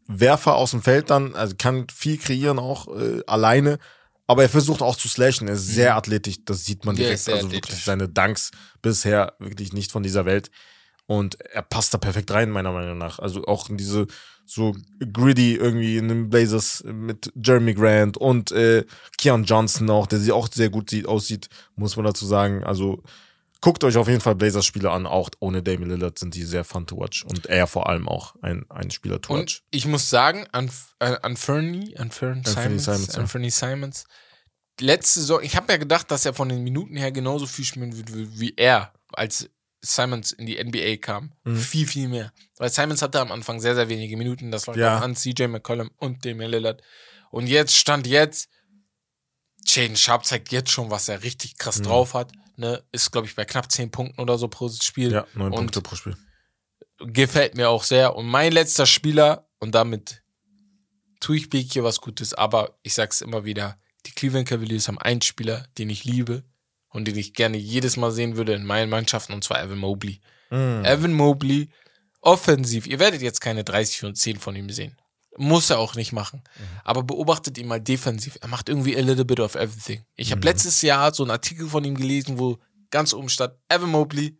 Werfer aus dem Feld dann, also kann viel kreieren auch äh, alleine. Aber er versucht auch zu slashen. Er ist sehr athletisch, das sieht man Mhm. Ja, direkt. also athletisch. wirklich seine Dunks bisher wirklich nicht von dieser Welt. Und er passt da perfekt rein, meiner Meinung nach. Also auch in diese so gritty irgendwie in den Blazers mit Jeremy Grant und äh, Keon Johnson auch, der sie auch sehr gut sieht, aussieht, muss man dazu sagen. Also guckt euch auf jeden Fall Blazers-Spiele an. Auch ohne Damian Lillard sind die sehr fun to watch. Und er vor allem auch ein, ein Spieler to watch. Und ich muss sagen, an, äh, an Fernie, an Fern Simons, Simons, an Fernie Simons, letzte Saison, ich habe ja gedacht, dass er von den Minuten her genauso viel spielen wird wie, wie er, als Simons in die NBA kam. Mhm. Viel, viel mehr. Weil Simons hatte am Anfang sehr, sehr wenige Minuten. Das lag Ja. an CJ McCollum und Damian Lillard. Und jetzt stand jetzt, Jaden Sharp zeigt jetzt schon, was er richtig krass Mhm. drauf hat. Ne? Ist, glaube ich, bei knapp 10 Punkten oder so pro Spiel. Ja, neun und Punkte pro Spiel. gefällt mir auch sehr. Und mein letzter Spieler, und damit tue ich Beek hier was Gutes, aber ich sag's immer wieder, die Cleveland Cavaliers haben einen Spieler, den ich liebe und den ich gerne jedes Mal sehen würde in meinen Mannschaften, und zwar Evan Mobley. Mhm. Evan Mobley, offensiv, ihr werdet jetzt keine 30 und 10 von ihm sehen. Muss er auch nicht machen. Aber beobachtet ihn mal defensiv. Er macht irgendwie a little bit of everything. Ich habe letztes Jahr so einen Artikel von ihm gelesen, wo ganz oben stand, Evan Mobley,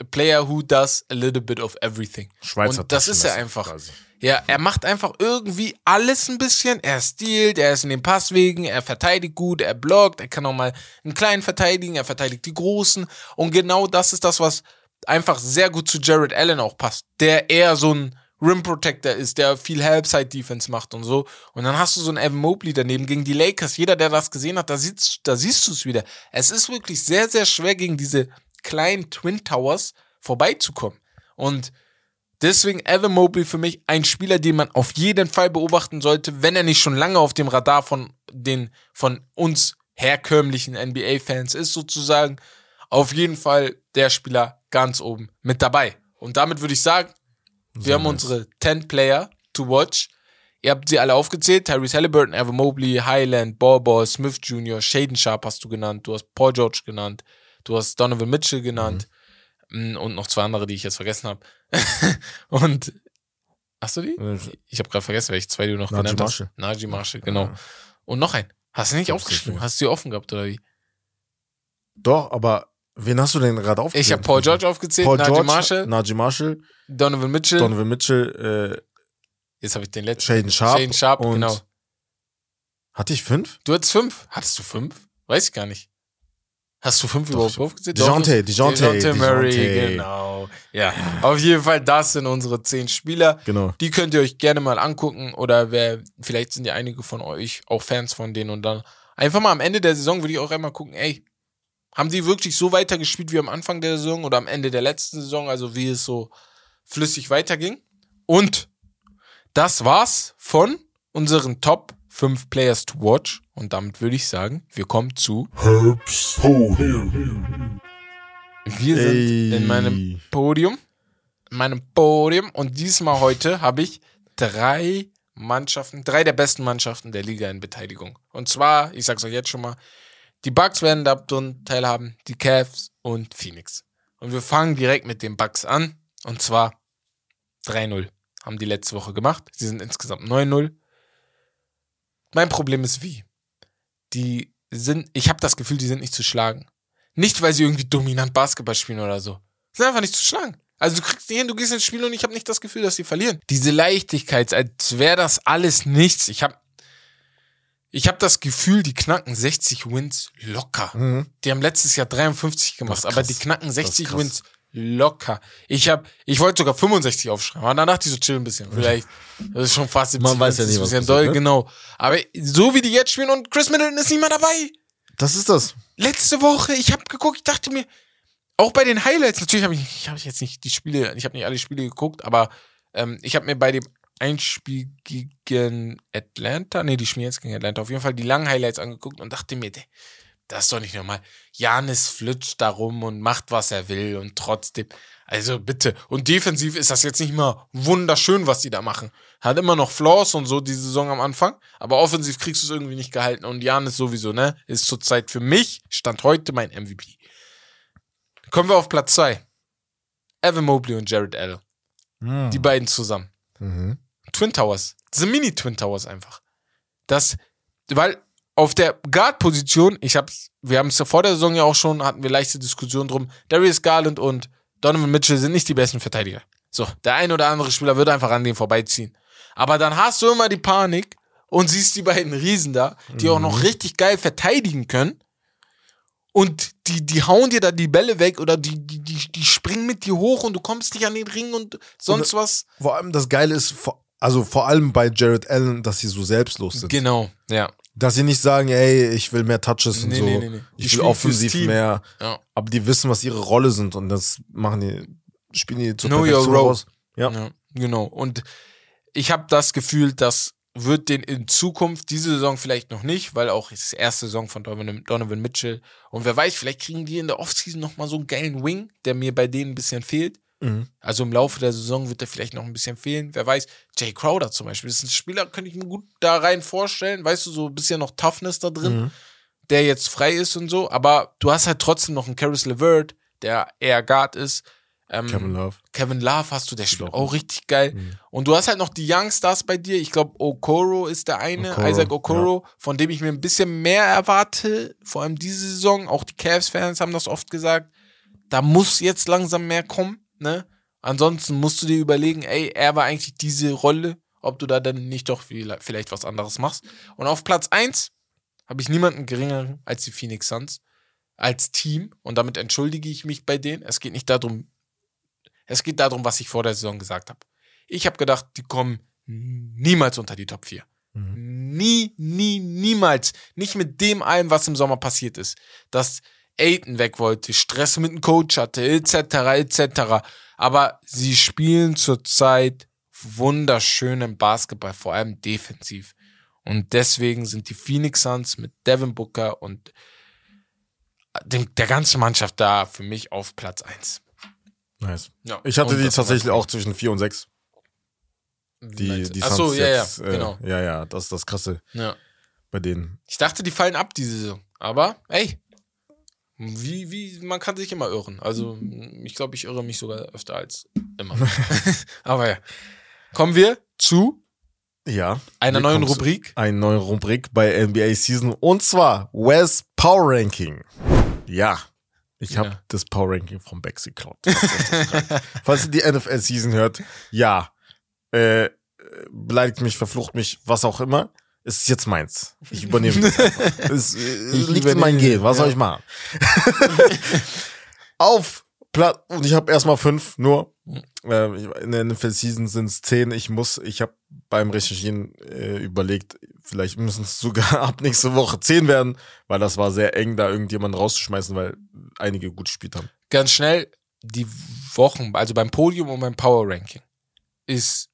a player who does a little bit of everything. Schweizer Und das ist er einfach. quasi. Ja, er macht einfach irgendwie alles ein bisschen. Er stiehlt, er ist in den Passwegen, er verteidigt gut, er blockt, er kann auch mal einen kleinen verteidigen, er verteidigt die Großen. Und genau das ist das, was einfach sehr gut zu Jared Allen auch passt, der eher so ein Rim Protector ist, der viel Helpside Defense macht und so. Und dann hast du so einen Evan Mobley daneben gegen die Lakers. Jeder, der das gesehen hat, da, sieht's, da siehst du es wieder. Es ist wirklich sehr, sehr schwer, gegen diese kleinen Twin Towers vorbeizukommen. Und Deswegen Evan Mobley für mich ein Spieler, den man auf jeden Fall beobachten sollte, wenn er nicht schon lange auf dem Radar von den von uns herkömmlichen NBA-Fans ist, sozusagen. Auf jeden Fall der Spieler ganz oben mit dabei. Und damit würde ich sagen, wir Sehr haben nice. unsere 10 Player to watch. Ihr habt sie alle aufgezählt. Tyrese Halliburton, Evan Mobley, Highland, Ball Ball, Smith Jr., Shaden Sharp hast du genannt. Du hast Paul George genannt. Du hast Donovan Mitchell genannt. Mm, Und noch zwei andere, die ich jetzt vergessen habe. und hast du die? Äh, Ich habe gerade vergessen, welche zwei du noch Najee genannt Marshall. hast. Najee Marshall, genau. Ja. Und noch ein. Hast du nicht aufgeschrieben? Hast du die offen gehabt oder wie? Doch, aber wen hast du denn gerade aufgezählt? Ich habe Paul George aufgezählt, Paul Najee George, Marshall, Najee Marshall, Donovan Mitchell. Donovan Mitchell, äh, Jetzt habe ich den letzten. Shaden Sharp. Shaden Sharp, genau. Hatte ich fünf? Du hattest fünf. Hattest du fünf? Weiß ich gar nicht. Hast du fünf Doch, überhaupt aufgezählt? DeJounte, DeJounte, DeJounte Murray, DeJounte. genau. Ja, auf jeden Fall, das sind unsere zehn Spieler. Genau. Die könnt ihr euch gerne mal angucken oder wer, vielleicht sind ja einige von euch auch Fans von denen und dann einfach mal am Ende der Saison würde ich auch einmal gucken, ey, haben die wirklich so weitergespielt wie am Anfang der Saison oder am Ende der letzten Saison, also wie es so flüssig weiterging? Und das war's von unseren Top fünf Players to watch. Und damit würde ich sagen, wir kommen zu. Herbst Podium. Wir sind Ey. in meinem Podium. In meinem Podium. Und diesmal heute habe ich drei Mannschaften, drei der besten Mannschaften der Liga in Beteiligung. Und zwar, ich sag's euch jetzt schon mal, die Bucks werden da drin teilhaben, die Cavs und Phoenix. Und wir fangen direkt mit den Bucks an. Und zwar 3-0 haben die letzte Woche gemacht. Sie sind insgesamt 9-0. Mein Problem ist wie? Die sind, ich habe das Gefühl, die sind nicht zu schlagen. Nicht, weil sie irgendwie dominant Basketball spielen oder so. Sie sind einfach nicht zu schlagen. Also du kriegst die hin, du gehst ins Spiel und ich habe nicht das Gefühl, dass sie verlieren. Diese Leichtigkeit, als wäre das alles nichts. Ich habe ich hab das Gefühl, die knacken 60 Wins locker. Mhm. Die haben letztes Jahr 53 gemacht, aber die knacken Das ist 60 krass. Wins locker. Ich hab, ich wollte sogar 65 aufschreiben, aber dann dachte ich so chill ein bisschen. Vielleicht, das ist schon fast 70 Man weiß ja ist was bisschen doll, ne? genau. Aber so wie die jetzt spielen und Chris Middleton ist nicht mehr dabei. Das ist das. Letzte Woche, ich habe geguckt, ich dachte mir, auch bei den Highlights, natürlich habe ich, ich habe jetzt nicht die Spiele, ich habe nicht alle Spiele geguckt, aber ähm, ich habe mir bei dem Einspiel gegen Atlanta, nee, die spielen jetzt gegen Atlanta, auf jeden Fall die langen Highlights angeguckt und dachte mir, "Dä, das ist doch nicht normal. Janis flutscht da rum und macht, was er will und trotzdem, also bitte. Und defensiv ist das jetzt nicht mal wunderschön, was die da machen. Hat immer noch Flaws und so die Saison am Anfang, aber offensiv kriegst du es irgendwie nicht gehalten und Janis sowieso, ne, ist zurzeit für mich, stand heute mein MVP. Kommen wir auf Platz zwei. Evan Mobley und Jared Allen. Die beiden zusammen. Mhm. Twin Towers. Das sind Mini-Twin Towers einfach. Das, weil auf der Guard-Position, ich hab's, wir haben es ja vor der Saison ja auch schon, hatten wir leichte Diskussionen drum. Darius Garland und Donovan Mitchell sind nicht die besten Verteidiger. So, der ein oder andere Spieler wird einfach an denen vorbeiziehen. Aber dann hast du immer die Panik und siehst die beiden Riesen da, die auch noch richtig geil verteidigen können. Und die, die hauen dir da die Bälle weg oder die, die, die, die springen mit dir hoch und du kommst nicht an den Ring und sonst was. Vor allem das Geile ist, also vor allem bei Jared Allen, dass sie so selbstlos sind. Genau, ja. Dass sie nicht sagen, ey, ich will mehr Touches und Nee, so. nee, nee, Ich will offensiv mehr. Ja. Aber die wissen, was ihre Rolle sind und das machen die, spielen die zur Know your Perfektion role. raus. Ja. Ja, genau. Und ich habe das Gefühl, das wird den in Zukunft, diese Saison vielleicht noch nicht, weil auch es ist die erste Saison von Donovan, Donovan Mitchell. Und wer weiß, vielleicht kriegen die in der Offseason nochmal so einen geilen Wing, der mir bei denen ein bisschen fehlt. Mhm. Also im Laufe der Saison wird er vielleicht noch ein bisschen fehlen. Wer weiß, Jay Crowder zum Beispiel, das ist ein Spieler, könnte ich mir gut da rein vorstellen. Weißt du, so ein bisschen noch Toughness da drin, Mhm. der jetzt frei ist und so. Aber du hast halt trotzdem noch einen Caris LeVert, der eher Guard ist. Ähm, Kevin Love. Kevin Love hast du, der spielt auch richtig geil. Mhm. Und du hast halt noch die Youngstars bei dir. Ich glaube, Okoro ist der eine, Okoro, Isaac Okoro, von dem ich mir ein bisschen mehr erwarte. Vor allem diese Saison. Auch die Cavs-Fans haben das oft gesagt. Da muss jetzt langsam mehr kommen. Ne? Ansonsten musst du dir überlegen, ey, er war eigentlich diese Rolle, ob du da dann nicht doch vielleicht was anderes machst. Und auf Platz 1 habe ich niemanden geringeren als die Phoenix Suns als Team. Und damit entschuldige ich mich bei denen. Es geht nicht darum, es geht darum, was ich vor der Saison gesagt habe. Ich habe gedacht, die kommen niemals unter die Top 4. Nie, nie, niemals. Nicht mit dem allem, was im Sommer passiert ist. Dass Aiton weg wollte, Stress mit dem Coach hatte, etc., etc. Aber sie spielen zurzeit wunderschönen Basketball, vor allem defensiv. Und deswegen sind die Phoenix Suns mit Devin Booker und dem, der ganzen Mannschaft da für mich auf Platz 1. Nice. Ja. Ich hatte die tatsächlich auch zwischen 4 und 6. Die, die Ach so, Suns ja, jetzt, ja, äh, genau. Ja, ja, das ist das Krasse Ja. bei denen. Ich dachte, die fallen ab diese Saison. Aber, ey, wie, wie, man kann sich immer irren. Also, ich glaube, ich irre mich sogar öfter als immer. Aber ja. Kommen wir zu Ja. einer neuen Rubrik. Eine neue Rubrik bei NBA Season und zwar West Power Ranking. Ja. Ich habe Ja. das Power Ranking vom Bex geklaut. Falls ihr die NFL Season hört, ja. Äh, beleidigt mich, verflucht mich, was auch immer. Es ist jetzt meins. Ich übernehme das einfach. Es äh, Ich liegt in meinem Gehen. Was ja. soll ich machen? Auf Platz, und ich habe erstmal fünf nur. Äh, ich- in der NFL Season sind es zehn. Ich muss, ich habe beim Recherchieren äh, überlegt, vielleicht müssen es sogar ab nächste Woche zehn werden, weil das war sehr eng, da irgendjemanden rauszuschmeißen, weil einige gut gespielt haben. Ganz schnell, die Wochen, also beim Podium und beim Power Ranking, ist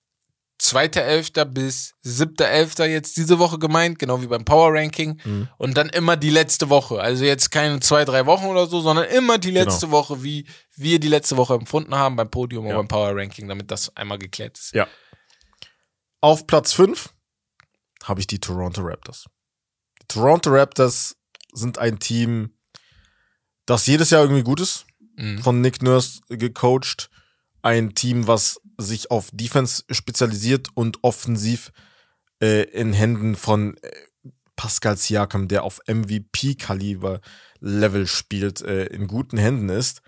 2.11. bis 7.11. jetzt diese Woche gemeint, genau wie beim Power Ranking. Mhm. Und dann immer die letzte Woche. Also jetzt keine zwei, drei Wochen oder so, sondern immer die letzte Woche, wie wir die letzte Woche empfunden haben beim Podium Ja. und beim Power Ranking, damit das einmal geklärt ist. Ja. Auf Platz 5 habe ich die Toronto Raptors. Die Toronto Raptors sind ein Team, das jedes Jahr irgendwie gut ist. Mhm. Von Nick Nurse gecoacht. Ein Team, was sich auf Defense spezialisiert und offensiv äh, in Händen von äh, Pascal Siakam, der auf MVP-Kaliber-Level spielt, äh, in guten Händen ist.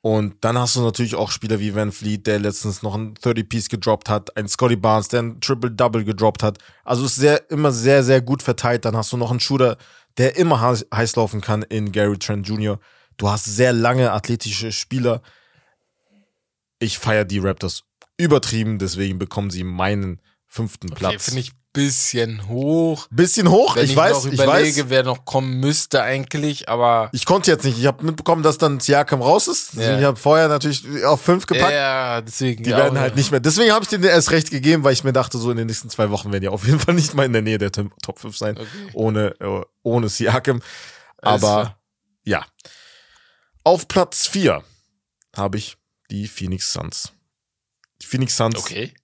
Und dann hast du natürlich auch Spieler wie Van Fleet, der letztens noch ein 30-Piece gedroppt hat, ein Scotty Barnes, der ein Triple-Double gedroppt hat. Also ist sehr, immer sehr, sehr gut verteilt. Dann hast du noch einen Shooter, der immer heiß, laufen kann in Gary Trent Jr. Du hast sehr lange athletische Spieler. Ich feiere die Raptors übertrieben, deswegen bekommen sie meinen fünften Okay, Platz. finde ich bisschen hoch. Bisschen hoch, Wenn ich, ich, weiß, noch ich überlege, weiß. wer noch kommen müsste eigentlich, aber Ich konnte jetzt nicht. Ich habe mitbekommen, dass dann Siakam raus ist. Ja. Ich habe vorher natürlich auf fünf gepackt. ja, deswegen. Die werden halt nicht mehr. Deswegen habe ich denen erst recht gegeben, weil ich mir dachte, so in den nächsten zwei Wochen werden die auf jeden Fall nicht mal in der Nähe der Top 5 sein. Okay. Ohne, äh, ohne Siakam. Aber ja. Auf Platz 4 habe ich die Phoenix Suns. Die Phoenix Suns. Okay.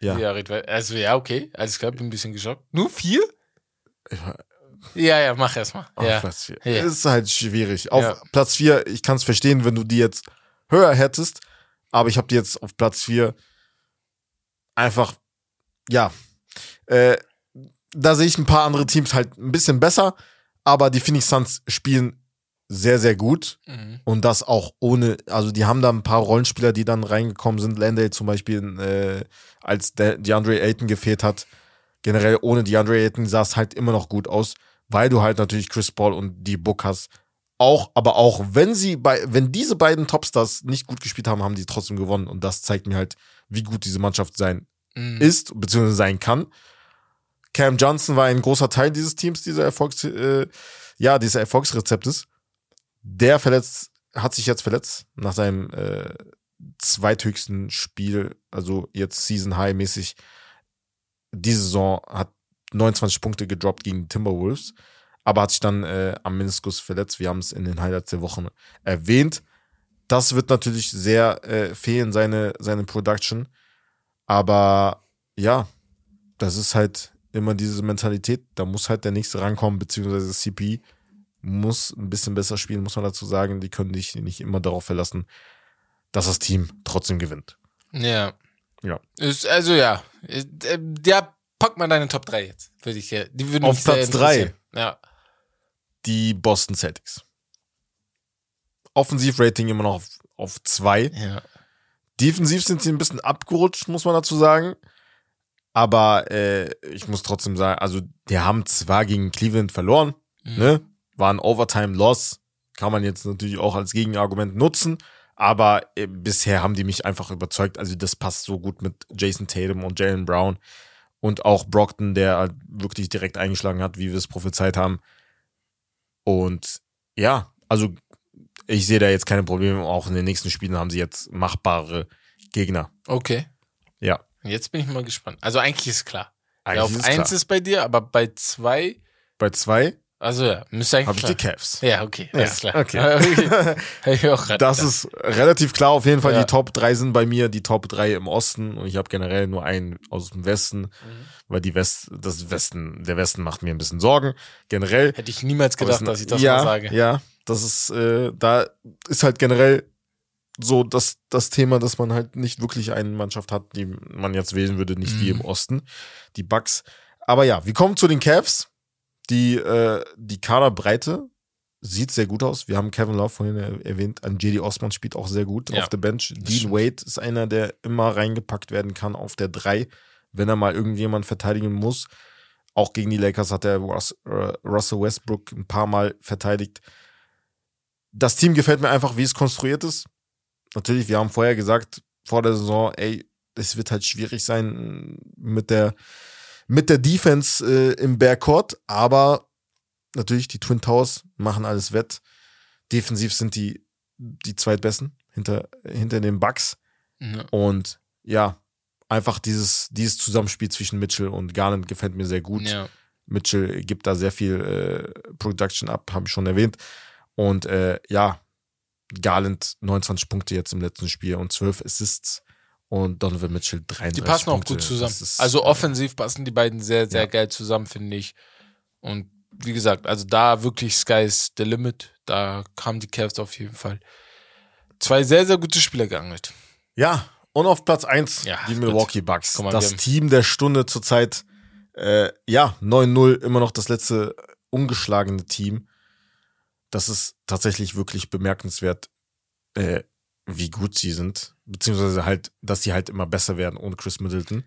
Ja. Ja, also ja, okay. Alles klar, bin ein bisschen geschockt. Nur vier? Ja, ja, mach erst mal. Auf Ja. Platz 4. Ja. Ist halt schwierig. Auf Ja. Platz 4, ich kann es verstehen, wenn du die jetzt höher hättest, aber ich habe die jetzt auf Platz 4 einfach, ja, äh, da sehe ich ein paar andere Teams halt ein bisschen besser, aber die Phoenix Suns spielen sehr, sehr gut Mhm. und das auch ohne, also die haben da ein paar Rollenspieler, die dann reingekommen sind. Landale zum Beispiel, äh, als der DeAndre Ayton gefehlt hat. Generell ohne DeAndre Ayton sah es halt immer noch gut aus, weil du halt natürlich Chris Paul und die Book hast. Auch, aber auch wenn sie bei, wenn diese beiden Topstars nicht gut gespielt haben, haben die trotzdem gewonnen. Und das zeigt mir halt, wie gut diese Mannschaft sein Mhm. ist, beziehungsweise sein kann. Cam Johnson war ein großer Teil dieses Teams, dieser Erfolgs, äh, ja, dieses Erfolgsrezeptes. Der verletzt, hat sich jetzt verletzt nach seinem äh, zweithöchsten Spiel, also jetzt Season High mäßig. Diese Saison hat 29 Punkte gedroppt gegen die Timberwolves, aber hat sich dann äh, am Meniskus verletzt. Wir haben es in den Highlights der Wochen erwähnt. Das wird natürlich sehr äh, fehlen, seine, seine Production. Aber ja, das ist halt immer diese Mentalität. Da muss halt der nächste rankommen, beziehungsweise CP muss ein bisschen besser spielen, muss man dazu sagen. Die können sich nicht immer darauf verlassen, dass das Team trotzdem gewinnt. Ja. Ja. Ist, also ja. Äh, Ja, pack mal deine Top 3 jetzt. Würde ich, ja- die würden Auf Platz drei. interessieren. Ja. Die Boston Celtics. Offensivrating immer noch auf, auf zwei. Ja. Defensiv sind sie ein bisschen abgerutscht, muss man dazu sagen. Aber äh, ich muss trotzdem sagen, also die haben zwar gegen Cleveland verloren, Mhm. ne? War ein Overtime-Loss. Kann man jetzt natürlich auch als Gegenargument nutzen. Aber äh, bisher haben die mich einfach überzeugt. Also das passt so gut mit Jason Tatum und Jalen Brown. Und auch Brockton, der halt wirklich direkt eingeschlagen hat, wie wir es prophezeit haben. Und ja, also ich sehe da jetzt keine Probleme. Auch in den nächsten Spielen haben sie jetzt machbare Gegner. Okay. Ja. Jetzt bin ich mal gespannt. Also eigentlich ist klar. Eigentlich ja, auf ist 1 klar. ist bei dir, aber bei 2, Bei zwei also ja, müsste eigentlich habe ich die Cavs. Ja, okay, Ja, alles klar. okay. Grad Das ist relativ klar. Auf jeden Fall, Ja. die Top 3 sind bei mir, die Top 3 im Osten. Und ich habe generell nur einen aus dem Westen, Mhm. weil die West, das Westen, der Westen macht mir ein bisschen Sorgen. Generell. Hätte ich niemals gedacht, dass ich das ja, mal sage. Ja, das ist, äh, da ist halt generell so das, das Thema, dass man halt nicht wirklich eine Mannschaft hat, die man jetzt wählen würde, nicht die Mhm. im Osten, die Bucks. Aber ja, wir kommen zu den Cavs. Die, äh, die Kaderbreite sieht sehr gut aus. Wir haben Kevin Love vorhin er- erwähnt. An JD Osman spielt auch sehr gut Ja, auf der Bench. Dean. Wade ist einer, der immer reingepackt werden kann auf der 3, wenn er mal irgendjemand verteidigen muss. Auch gegen die Lakers hat er äh, Russell Westbrook ein paar Mal verteidigt. Das Team gefällt mir einfach, wie es konstruiert ist. Natürlich, wir haben vorher gesagt, vor der Saison, ey, es wird halt schwierig sein mit der, mit der Defense äh, im Backcourt, aber natürlich, die Twin Towers machen alles wett. Defensiv sind die die zweitbesten hinter, hinter den Bucks. Ja. Und ja, einfach dieses, dieses Zusammenspiel zwischen Mitchell und Garland gefällt mir sehr gut. Ja. Mitchell gibt da sehr viel äh, Production ab, habe ich schon erwähnt. Und äh, ja, Garland 29 Punkte jetzt im letzten Spiel und 12 Assists und Donovan Mitchell 33 Die passen auch Punkte. gut zusammen. Ist, also offensiv passen die beiden sehr, sehr Ja. geil zusammen, finde ich. Und wie gesagt, also da wirklich Sky's the Limit. Da kamen die Cavs auf jeden Fall. Zwei sehr, sehr gute Spieler geangelt. Ja, und auf Platz 1 Ja, die gut. Milwaukee Bucks. Mal, das Team der Stunde zurzeit. Äh, ja, 9-0, immer noch das letzte ungeschlagene Team. Das ist tatsächlich wirklich bemerkenswert, äh, wie gut sie sind. Beziehungsweise halt, dass sie halt immer besser werden ohne Chris Middleton.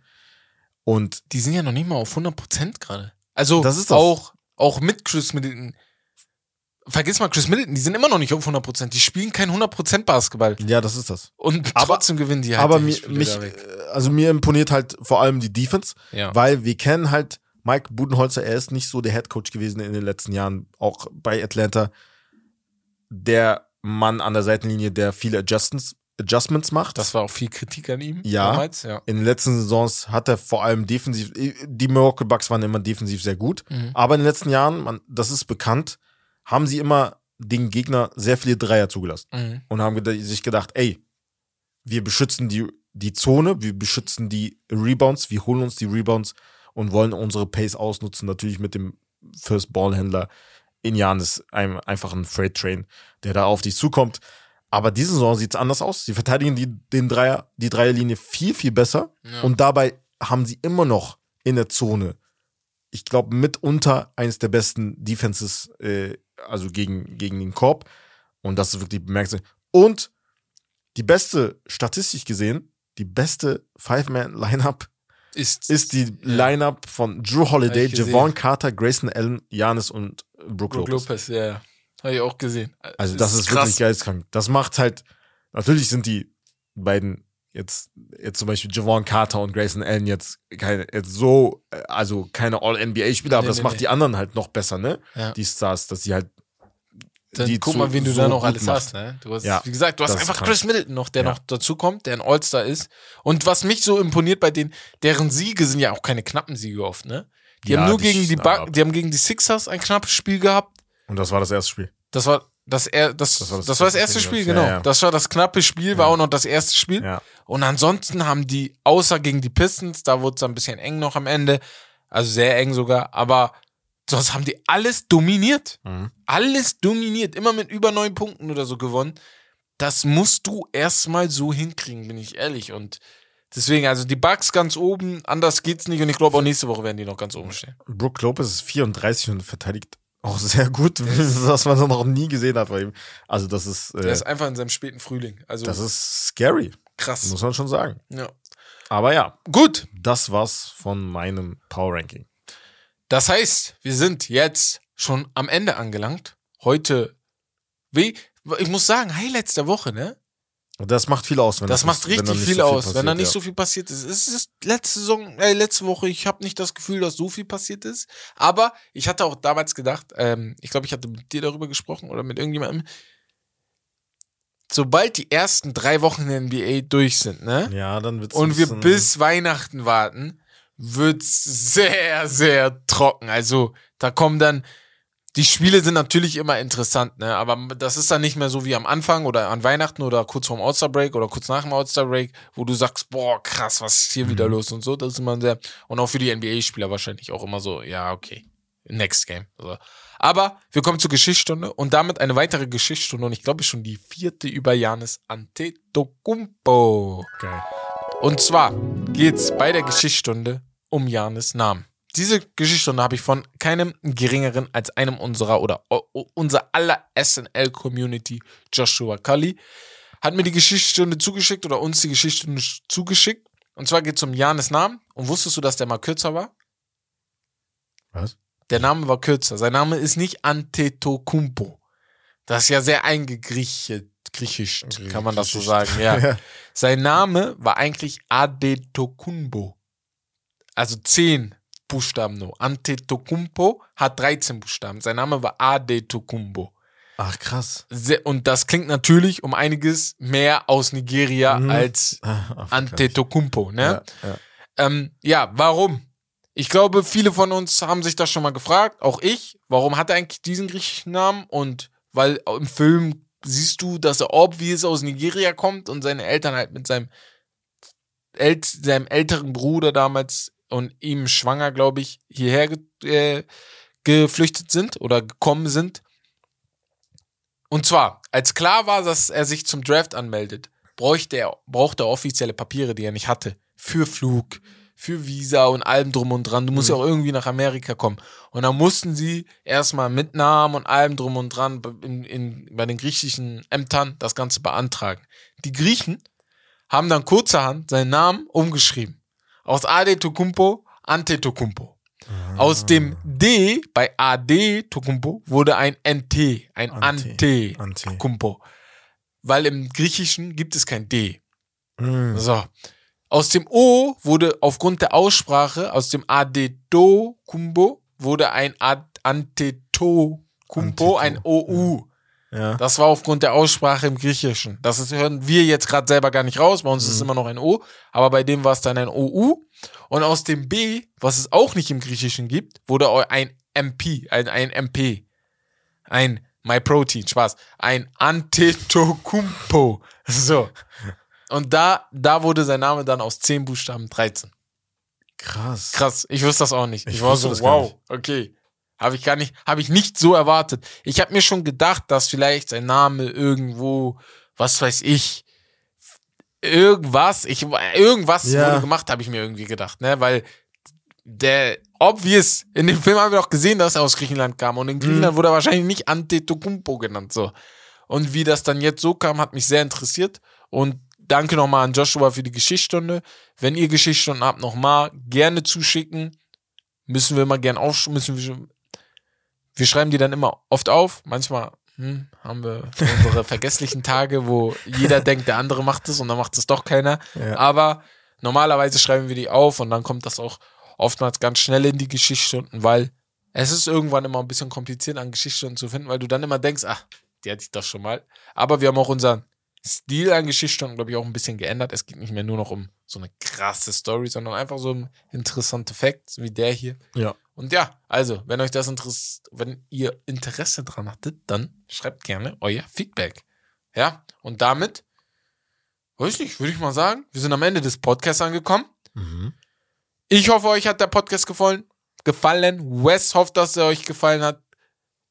Und Die sind ja noch nicht mal auf 100% gerade. Also Das ist das. auch, auch mit Chris Middleton. Vergiss mal Chris Middleton, die sind immer noch nicht auf 100%. Die spielen kein 100% Basketball. ja, das ist das. Und Aber- trotzdem gewinnen die halt Aber die mir, mich, äh, also mir imponiert halt vor allem die Defense. Ja. Weil wir kennen halt Mike Budenholzer, er ist nicht so der Head Coach gewesen in den letzten Jahren, auch bei Atlanta. Der Mann an der Seitenlinie, der viele Adjustments, Adjustments macht. Das war auch viel Kritik an ihm Ja. damals. Ja. in den letzten Saisons hat er vor allem defensiv, die Milwaukee Bucks waren immer defensiv sehr gut. Mhm. Aber in den letzten Jahren, man, das ist bekannt, haben sie immer den Gegner sehr viele Dreier zugelassen Mhm. und haben sich gedacht, ey, wir beschützen die, die Zone, wir beschützen die Rebounds, wir holen uns die Rebounds und wollen unsere Pace ausnutzen, natürlich mit dem First Ballhändler in Janis, einem einfachen Freight Train, der da auf dich zukommt. Aber diese Saison sieht es anders aus. Sie verteidigen die, den Dreier, die Dreierlinie viel, viel besser. Ja. Und dabei haben sie immer noch in der Zone, ich glaube, mitunter eines der besten Defenses, äh, also gegen, gegen den Korb. Und das ist wirklich bemerkenswert. Und die beste, statistisch gesehen, die beste Five-Man-Lineup Ist, ist die Lineup von Drew Holiday. Javon Carter, Grayson Allen, Janis und Brook Brook Lopez. Lopez, ja. Habe ich auch gesehen. Also das ist, wirklich geisteskrank. Das macht halt, natürlich sind die beiden jetzt, jetzt zum Beispiel Javon Carter und Grayson Allen jetzt keine, jetzt so, äh, also keine All-NBA-Spieler, aber Nee, das nee, macht nee. die anderen halt noch besser, ne? Ja. Die Stars, dass sie halt Dann die guck mal, wen du so da noch alles macht. hast. Ne? Du hast, Ja, wie gesagt, du hast ist einfach krank. Chris Middleton noch, der Ja. noch dazu kommt, der ein All-Star ist. Und was mich so imponiert bei denen, deren Siege sind ja auch keine knappen Siege oft, ne? Die Ja, haben nur die gegen die, die haben gegen die Sixers ein knappes Spiel gehabt. Und das war das erste Spiel. Das war das, er, das, das, war war das das, erste Spiel, Spiel, ja, genau. ja. Das war das knappe Spiel, war Ja. auch noch das erste Spiel. Ja. Und ansonsten haben die, außer gegen die Pistons, da wurde es ein bisschen eng noch am Ende, also sehr eng sogar, aber sonst haben die alles dominiert. Mhm. Alles dominiert, immer mit über neun Punkten oder so gewonnen. Das musst du erstmal so hinkriegen, bin ich ehrlich. Und deswegen, also die Bugs ganz oben, anders geht's nicht. Und ich glaube auch nächste Woche werden die noch ganz oben stehen. Brook Lopez ist 34 und verteidigt auch sehr gut, was man noch nie gesehen hat bei ihm. Also das ist, Der äh, ist einfach in seinem späten Frühling. Also das ist scary, krass. muss man schon sagen. Ja. Aber ja, Gut, das war's von meinem Power Ranking. Das heißt, wir sind jetzt schon am Ende angelangt. Heute, wie, ich muss sagen, Highlights der Woche, ne? Das macht viel aus, wenn Das ist- macht richtig nicht viel so aus, wenn da passiert, nicht ja. so viel passiert ist. Es ist letzte Saison, äh, letzte Woche, ich habe nicht das Gefühl, dass so viel passiert ist. Aber ich hatte auch damals gedacht, ähm, ich glaube, ich hatte mit dir darüber gesprochen oder mit irgendjemandem. Sobald die ersten drei Wochen in der NBA durch sind, ne? Ja, dann wird's und wir bis Weihnachten warten, wird's sehr, sehr trocken. Also da kommen dann, die Spiele sind natürlich immer interessant, ne? Aber das ist dann nicht mehr so wie am Anfang oder an Weihnachten oder kurz vorm All-Star-Break oder kurz nach dem All-Star-Break, wo du sagst, boah, krass, was ist hier wieder Mhm. los und so. Das ist immer sehr, und auch für die NBA-Spieler wahrscheinlich auch immer so, ja, okay. Next Game. So. Aber wir kommen zur Geschichtsstunde und damit eine weitere Geschichtsstunde und ich glaube schon die vierte über Janis Antetokounmpo. Geil. Und zwar geht's bei der Geschichtsstunde um Janis Namen. Diese Geschichtsstunde habe ich von keinem geringeren als einem unserer oder unser aller SNL-Community, Joshua Cully, hat mir die Geschichtsstunde zugeschickt oder uns die Geschichtsstunde sch- zugeschickt. Und zwar geht's um Janis Namen. Und wusstest du, dass der mal kürzer war? Was? Der Name war kürzer. Sein Name ist nicht Antetokounmpo. Das ist ja sehr eingegriechet, griechisch, kann man das so sagen, ja. Ja. Sein Name war eigentlich Adetokunbo. Also zehn Buchstaben nur. Antetokounmpo hat 13 Buchstaben. Sein Name war Adetokounmpo. Ach, krass. Und das klingt natürlich um einiges mehr aus Nigeria Mhm. als Ah, Antetokounmpo, ne? Ja, ja. Ähm, ja, warum? Ich glaube, viele von uns haben sich das schon mal gefragt, auch ich. Warum hat er eigentlich diesen griechischen Namen? Und weil im Film siehst du, dass er obvious aus Nigeria kommt und seine Eltern halt mit seinem, äl seinem älteren Bruder damals und ihm schwanger, glaube ich, hierher äh, geflüchtet sind oder gekommen sind. Und zwar, als klar war, dass er sich zum Draft anmeldet, bräuchte er, brauchte er offizielle Papiere, die er nicht hatte. Für Flug, für Visa und allem drum und dran. Du musst ja auch irgendwie nach Amerika kommen. Und dann mussten sie erstmal mit Namen und allem drum und dran in, in, bei den griechischen Ämtern das Ganze beantragen. Die Griechen haben dann kurzerhand seinen Namen umgeschrieben. Aus Ade Tokumpo Antetokounmpo. Aus dem D bei AD Tokumpo wurde ein NT, ein Ante, Ante Ante. Tokumpo. Weil im Griechischen gibt es kein D. Mhm. So. Aus dem O wurde aufgrund der Aussprache, aus dem Adeto Kumbo, wurde ein Ad Anteto Kumpo, ein OU. Ja. Das war aufgrund der Aussprache im Griechischen. Das ist, hören wir jetzt gerade selber gar nicht raus. Bei uns ist es immer noch ein O, aber bei dem war es dann ein OU. Und aus dem B, was es auch nicht im Griechischen gibt, wurde ein MP, ein, ein MP. Ein MyProtein, Spaß. Ein Antetokounmpo. So. Und da, da wurde sein Name dann aus 10 Buchstaben 13. Krass. Krass, ich wusste das auch nicht. Ich, Ich war so, wow, okay. Habe ich gar nicht, habe ich nicht so erwartet. Ich habe mir schon gedacht, dass vielleicht sein Name irgendwo, was weiß ich, irgendwas, ich irgendwas Ja. wurde gemacht, habe ich mir irgendwie gedacht, ne, weil der obvious in dem Film haben wir doch gesehen, dass er aus Griechenland kam und in Griechenland wurde er wahrscheinlich nicht Antetokounmpo genannt so. Und wie das dann jetzt so kam, hat mich sehr interessiert und danke nochmal an Joshua für die Geschichtsstunde. Wenn ihr Geschichtsstunden habt, nochmal gerne zuschicken. Müssen wir immer gern auf, müssen wir, wir schreiben die dann immer oft auf. Manchmal hm, haben wir unsere vergesslichen Tage, wo jeder denkt, der andere macht es und dann macht es doch keiner. Ja. Aber normalerweise schreiben wir die auf und dann kommt das auch oftmals ganz schnell in die Geschichtsstunden, weil es ist irgendwann immer ein bisschen kompliziert, an Geschichtsstunden zu finden, weil du dann immer denkst, ach, die hatte ich doch schon mal. Aber wir haben auch unseren Stil an Geschichtsstunden, glaube ich, auch ein bisschen geändert. Es geht nicht mehr nur noch um so eine krasse Story, sondern einfach so um interessante Facts wie der hier. Ja. Und ja, also, wenn euch das interessiert, wenn ihr Interesse dran hattet, dann schreibt gerne euer Feedback. Ja, und damit, weiß nicht, würde ich mal sagen, wir sind am Ende des Podcasts angekommen. Mhm. Ich hoffe, euch hat der Podcast gefallen. Gefallen. Wes hofft, dass er euch gefallen hat.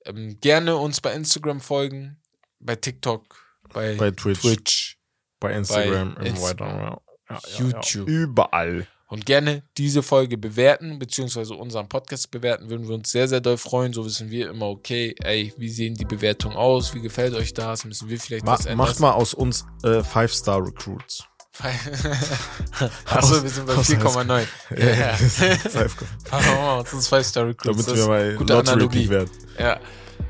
Ähm, gerne uns bei Instagram folgen, bei TikTok, bei, Bei Twitch. Twitch Bei Instagram Bei und Insta- weiter. Ja. Ja, YouTube. Überall. Und gerne diese Folge bewerten, beziehungsweise unseren Podcast bewerten, würden wir uns sehr, sehr doll freuen. So wissen wir immer, okay, ey, wie sehen die Bewertungen aus? Wie gefällt euch das? Müssen wir vielleicht Ma was ändern? macht mal aus uns äh, Five-Star-Recruits. Achso, wir sind bei aus 4,9. Ja, ja. Five- Machen wir mal uns zwei Star Recruits. Damit Das wir ist mal gute Lottery Analogie. Werden. Ja,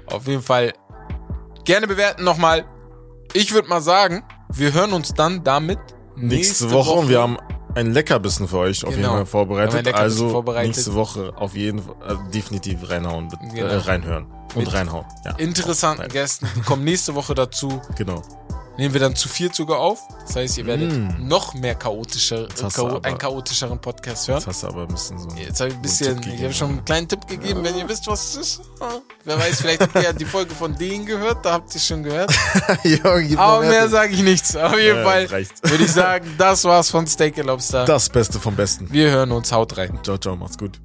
auf jeden Fall gerne bewerten nochmal. Ich würde mal sagen, wir hören uns dann damit Nächste, Woche, und wir haben ein Leckerbissen für euch auf jeden Genau. Fall Wir haben vorbereitet. Also vorbereitet. nächste Woche auf jeden Fall äh, definitiv reinhauen, Genau. äh, reinhören und Mit reinhauen. Ja, interessanten Gästen. Die kommen nächste Woche dazu. genau. Nehmen wir dann zu viert sogar auf. Das heißt, ihr werdet Mm. noch mehr chaotischer, chao aber- einen chaotischeren Podcast hören. Jetzt hast du aber ein bisschen so. Jetzt habe ich ein bisschen, Tipp ich gegeben. habe schon einen kleinen Tipp gegeben, wenn ihr wisst, was es ist. Wer weiß, vielleicht habt ihr ja die Folge von denen gehört, da habt ihr schon gehört. Jürgen, Aber mehr sage ich nichts. Auf jeden Ja, Fall würde ich sagen, das war's von Steak and Lobster. Das Beste vom Besten. Wir hören uns, haut rein. Ciao, ciao, macht's gut.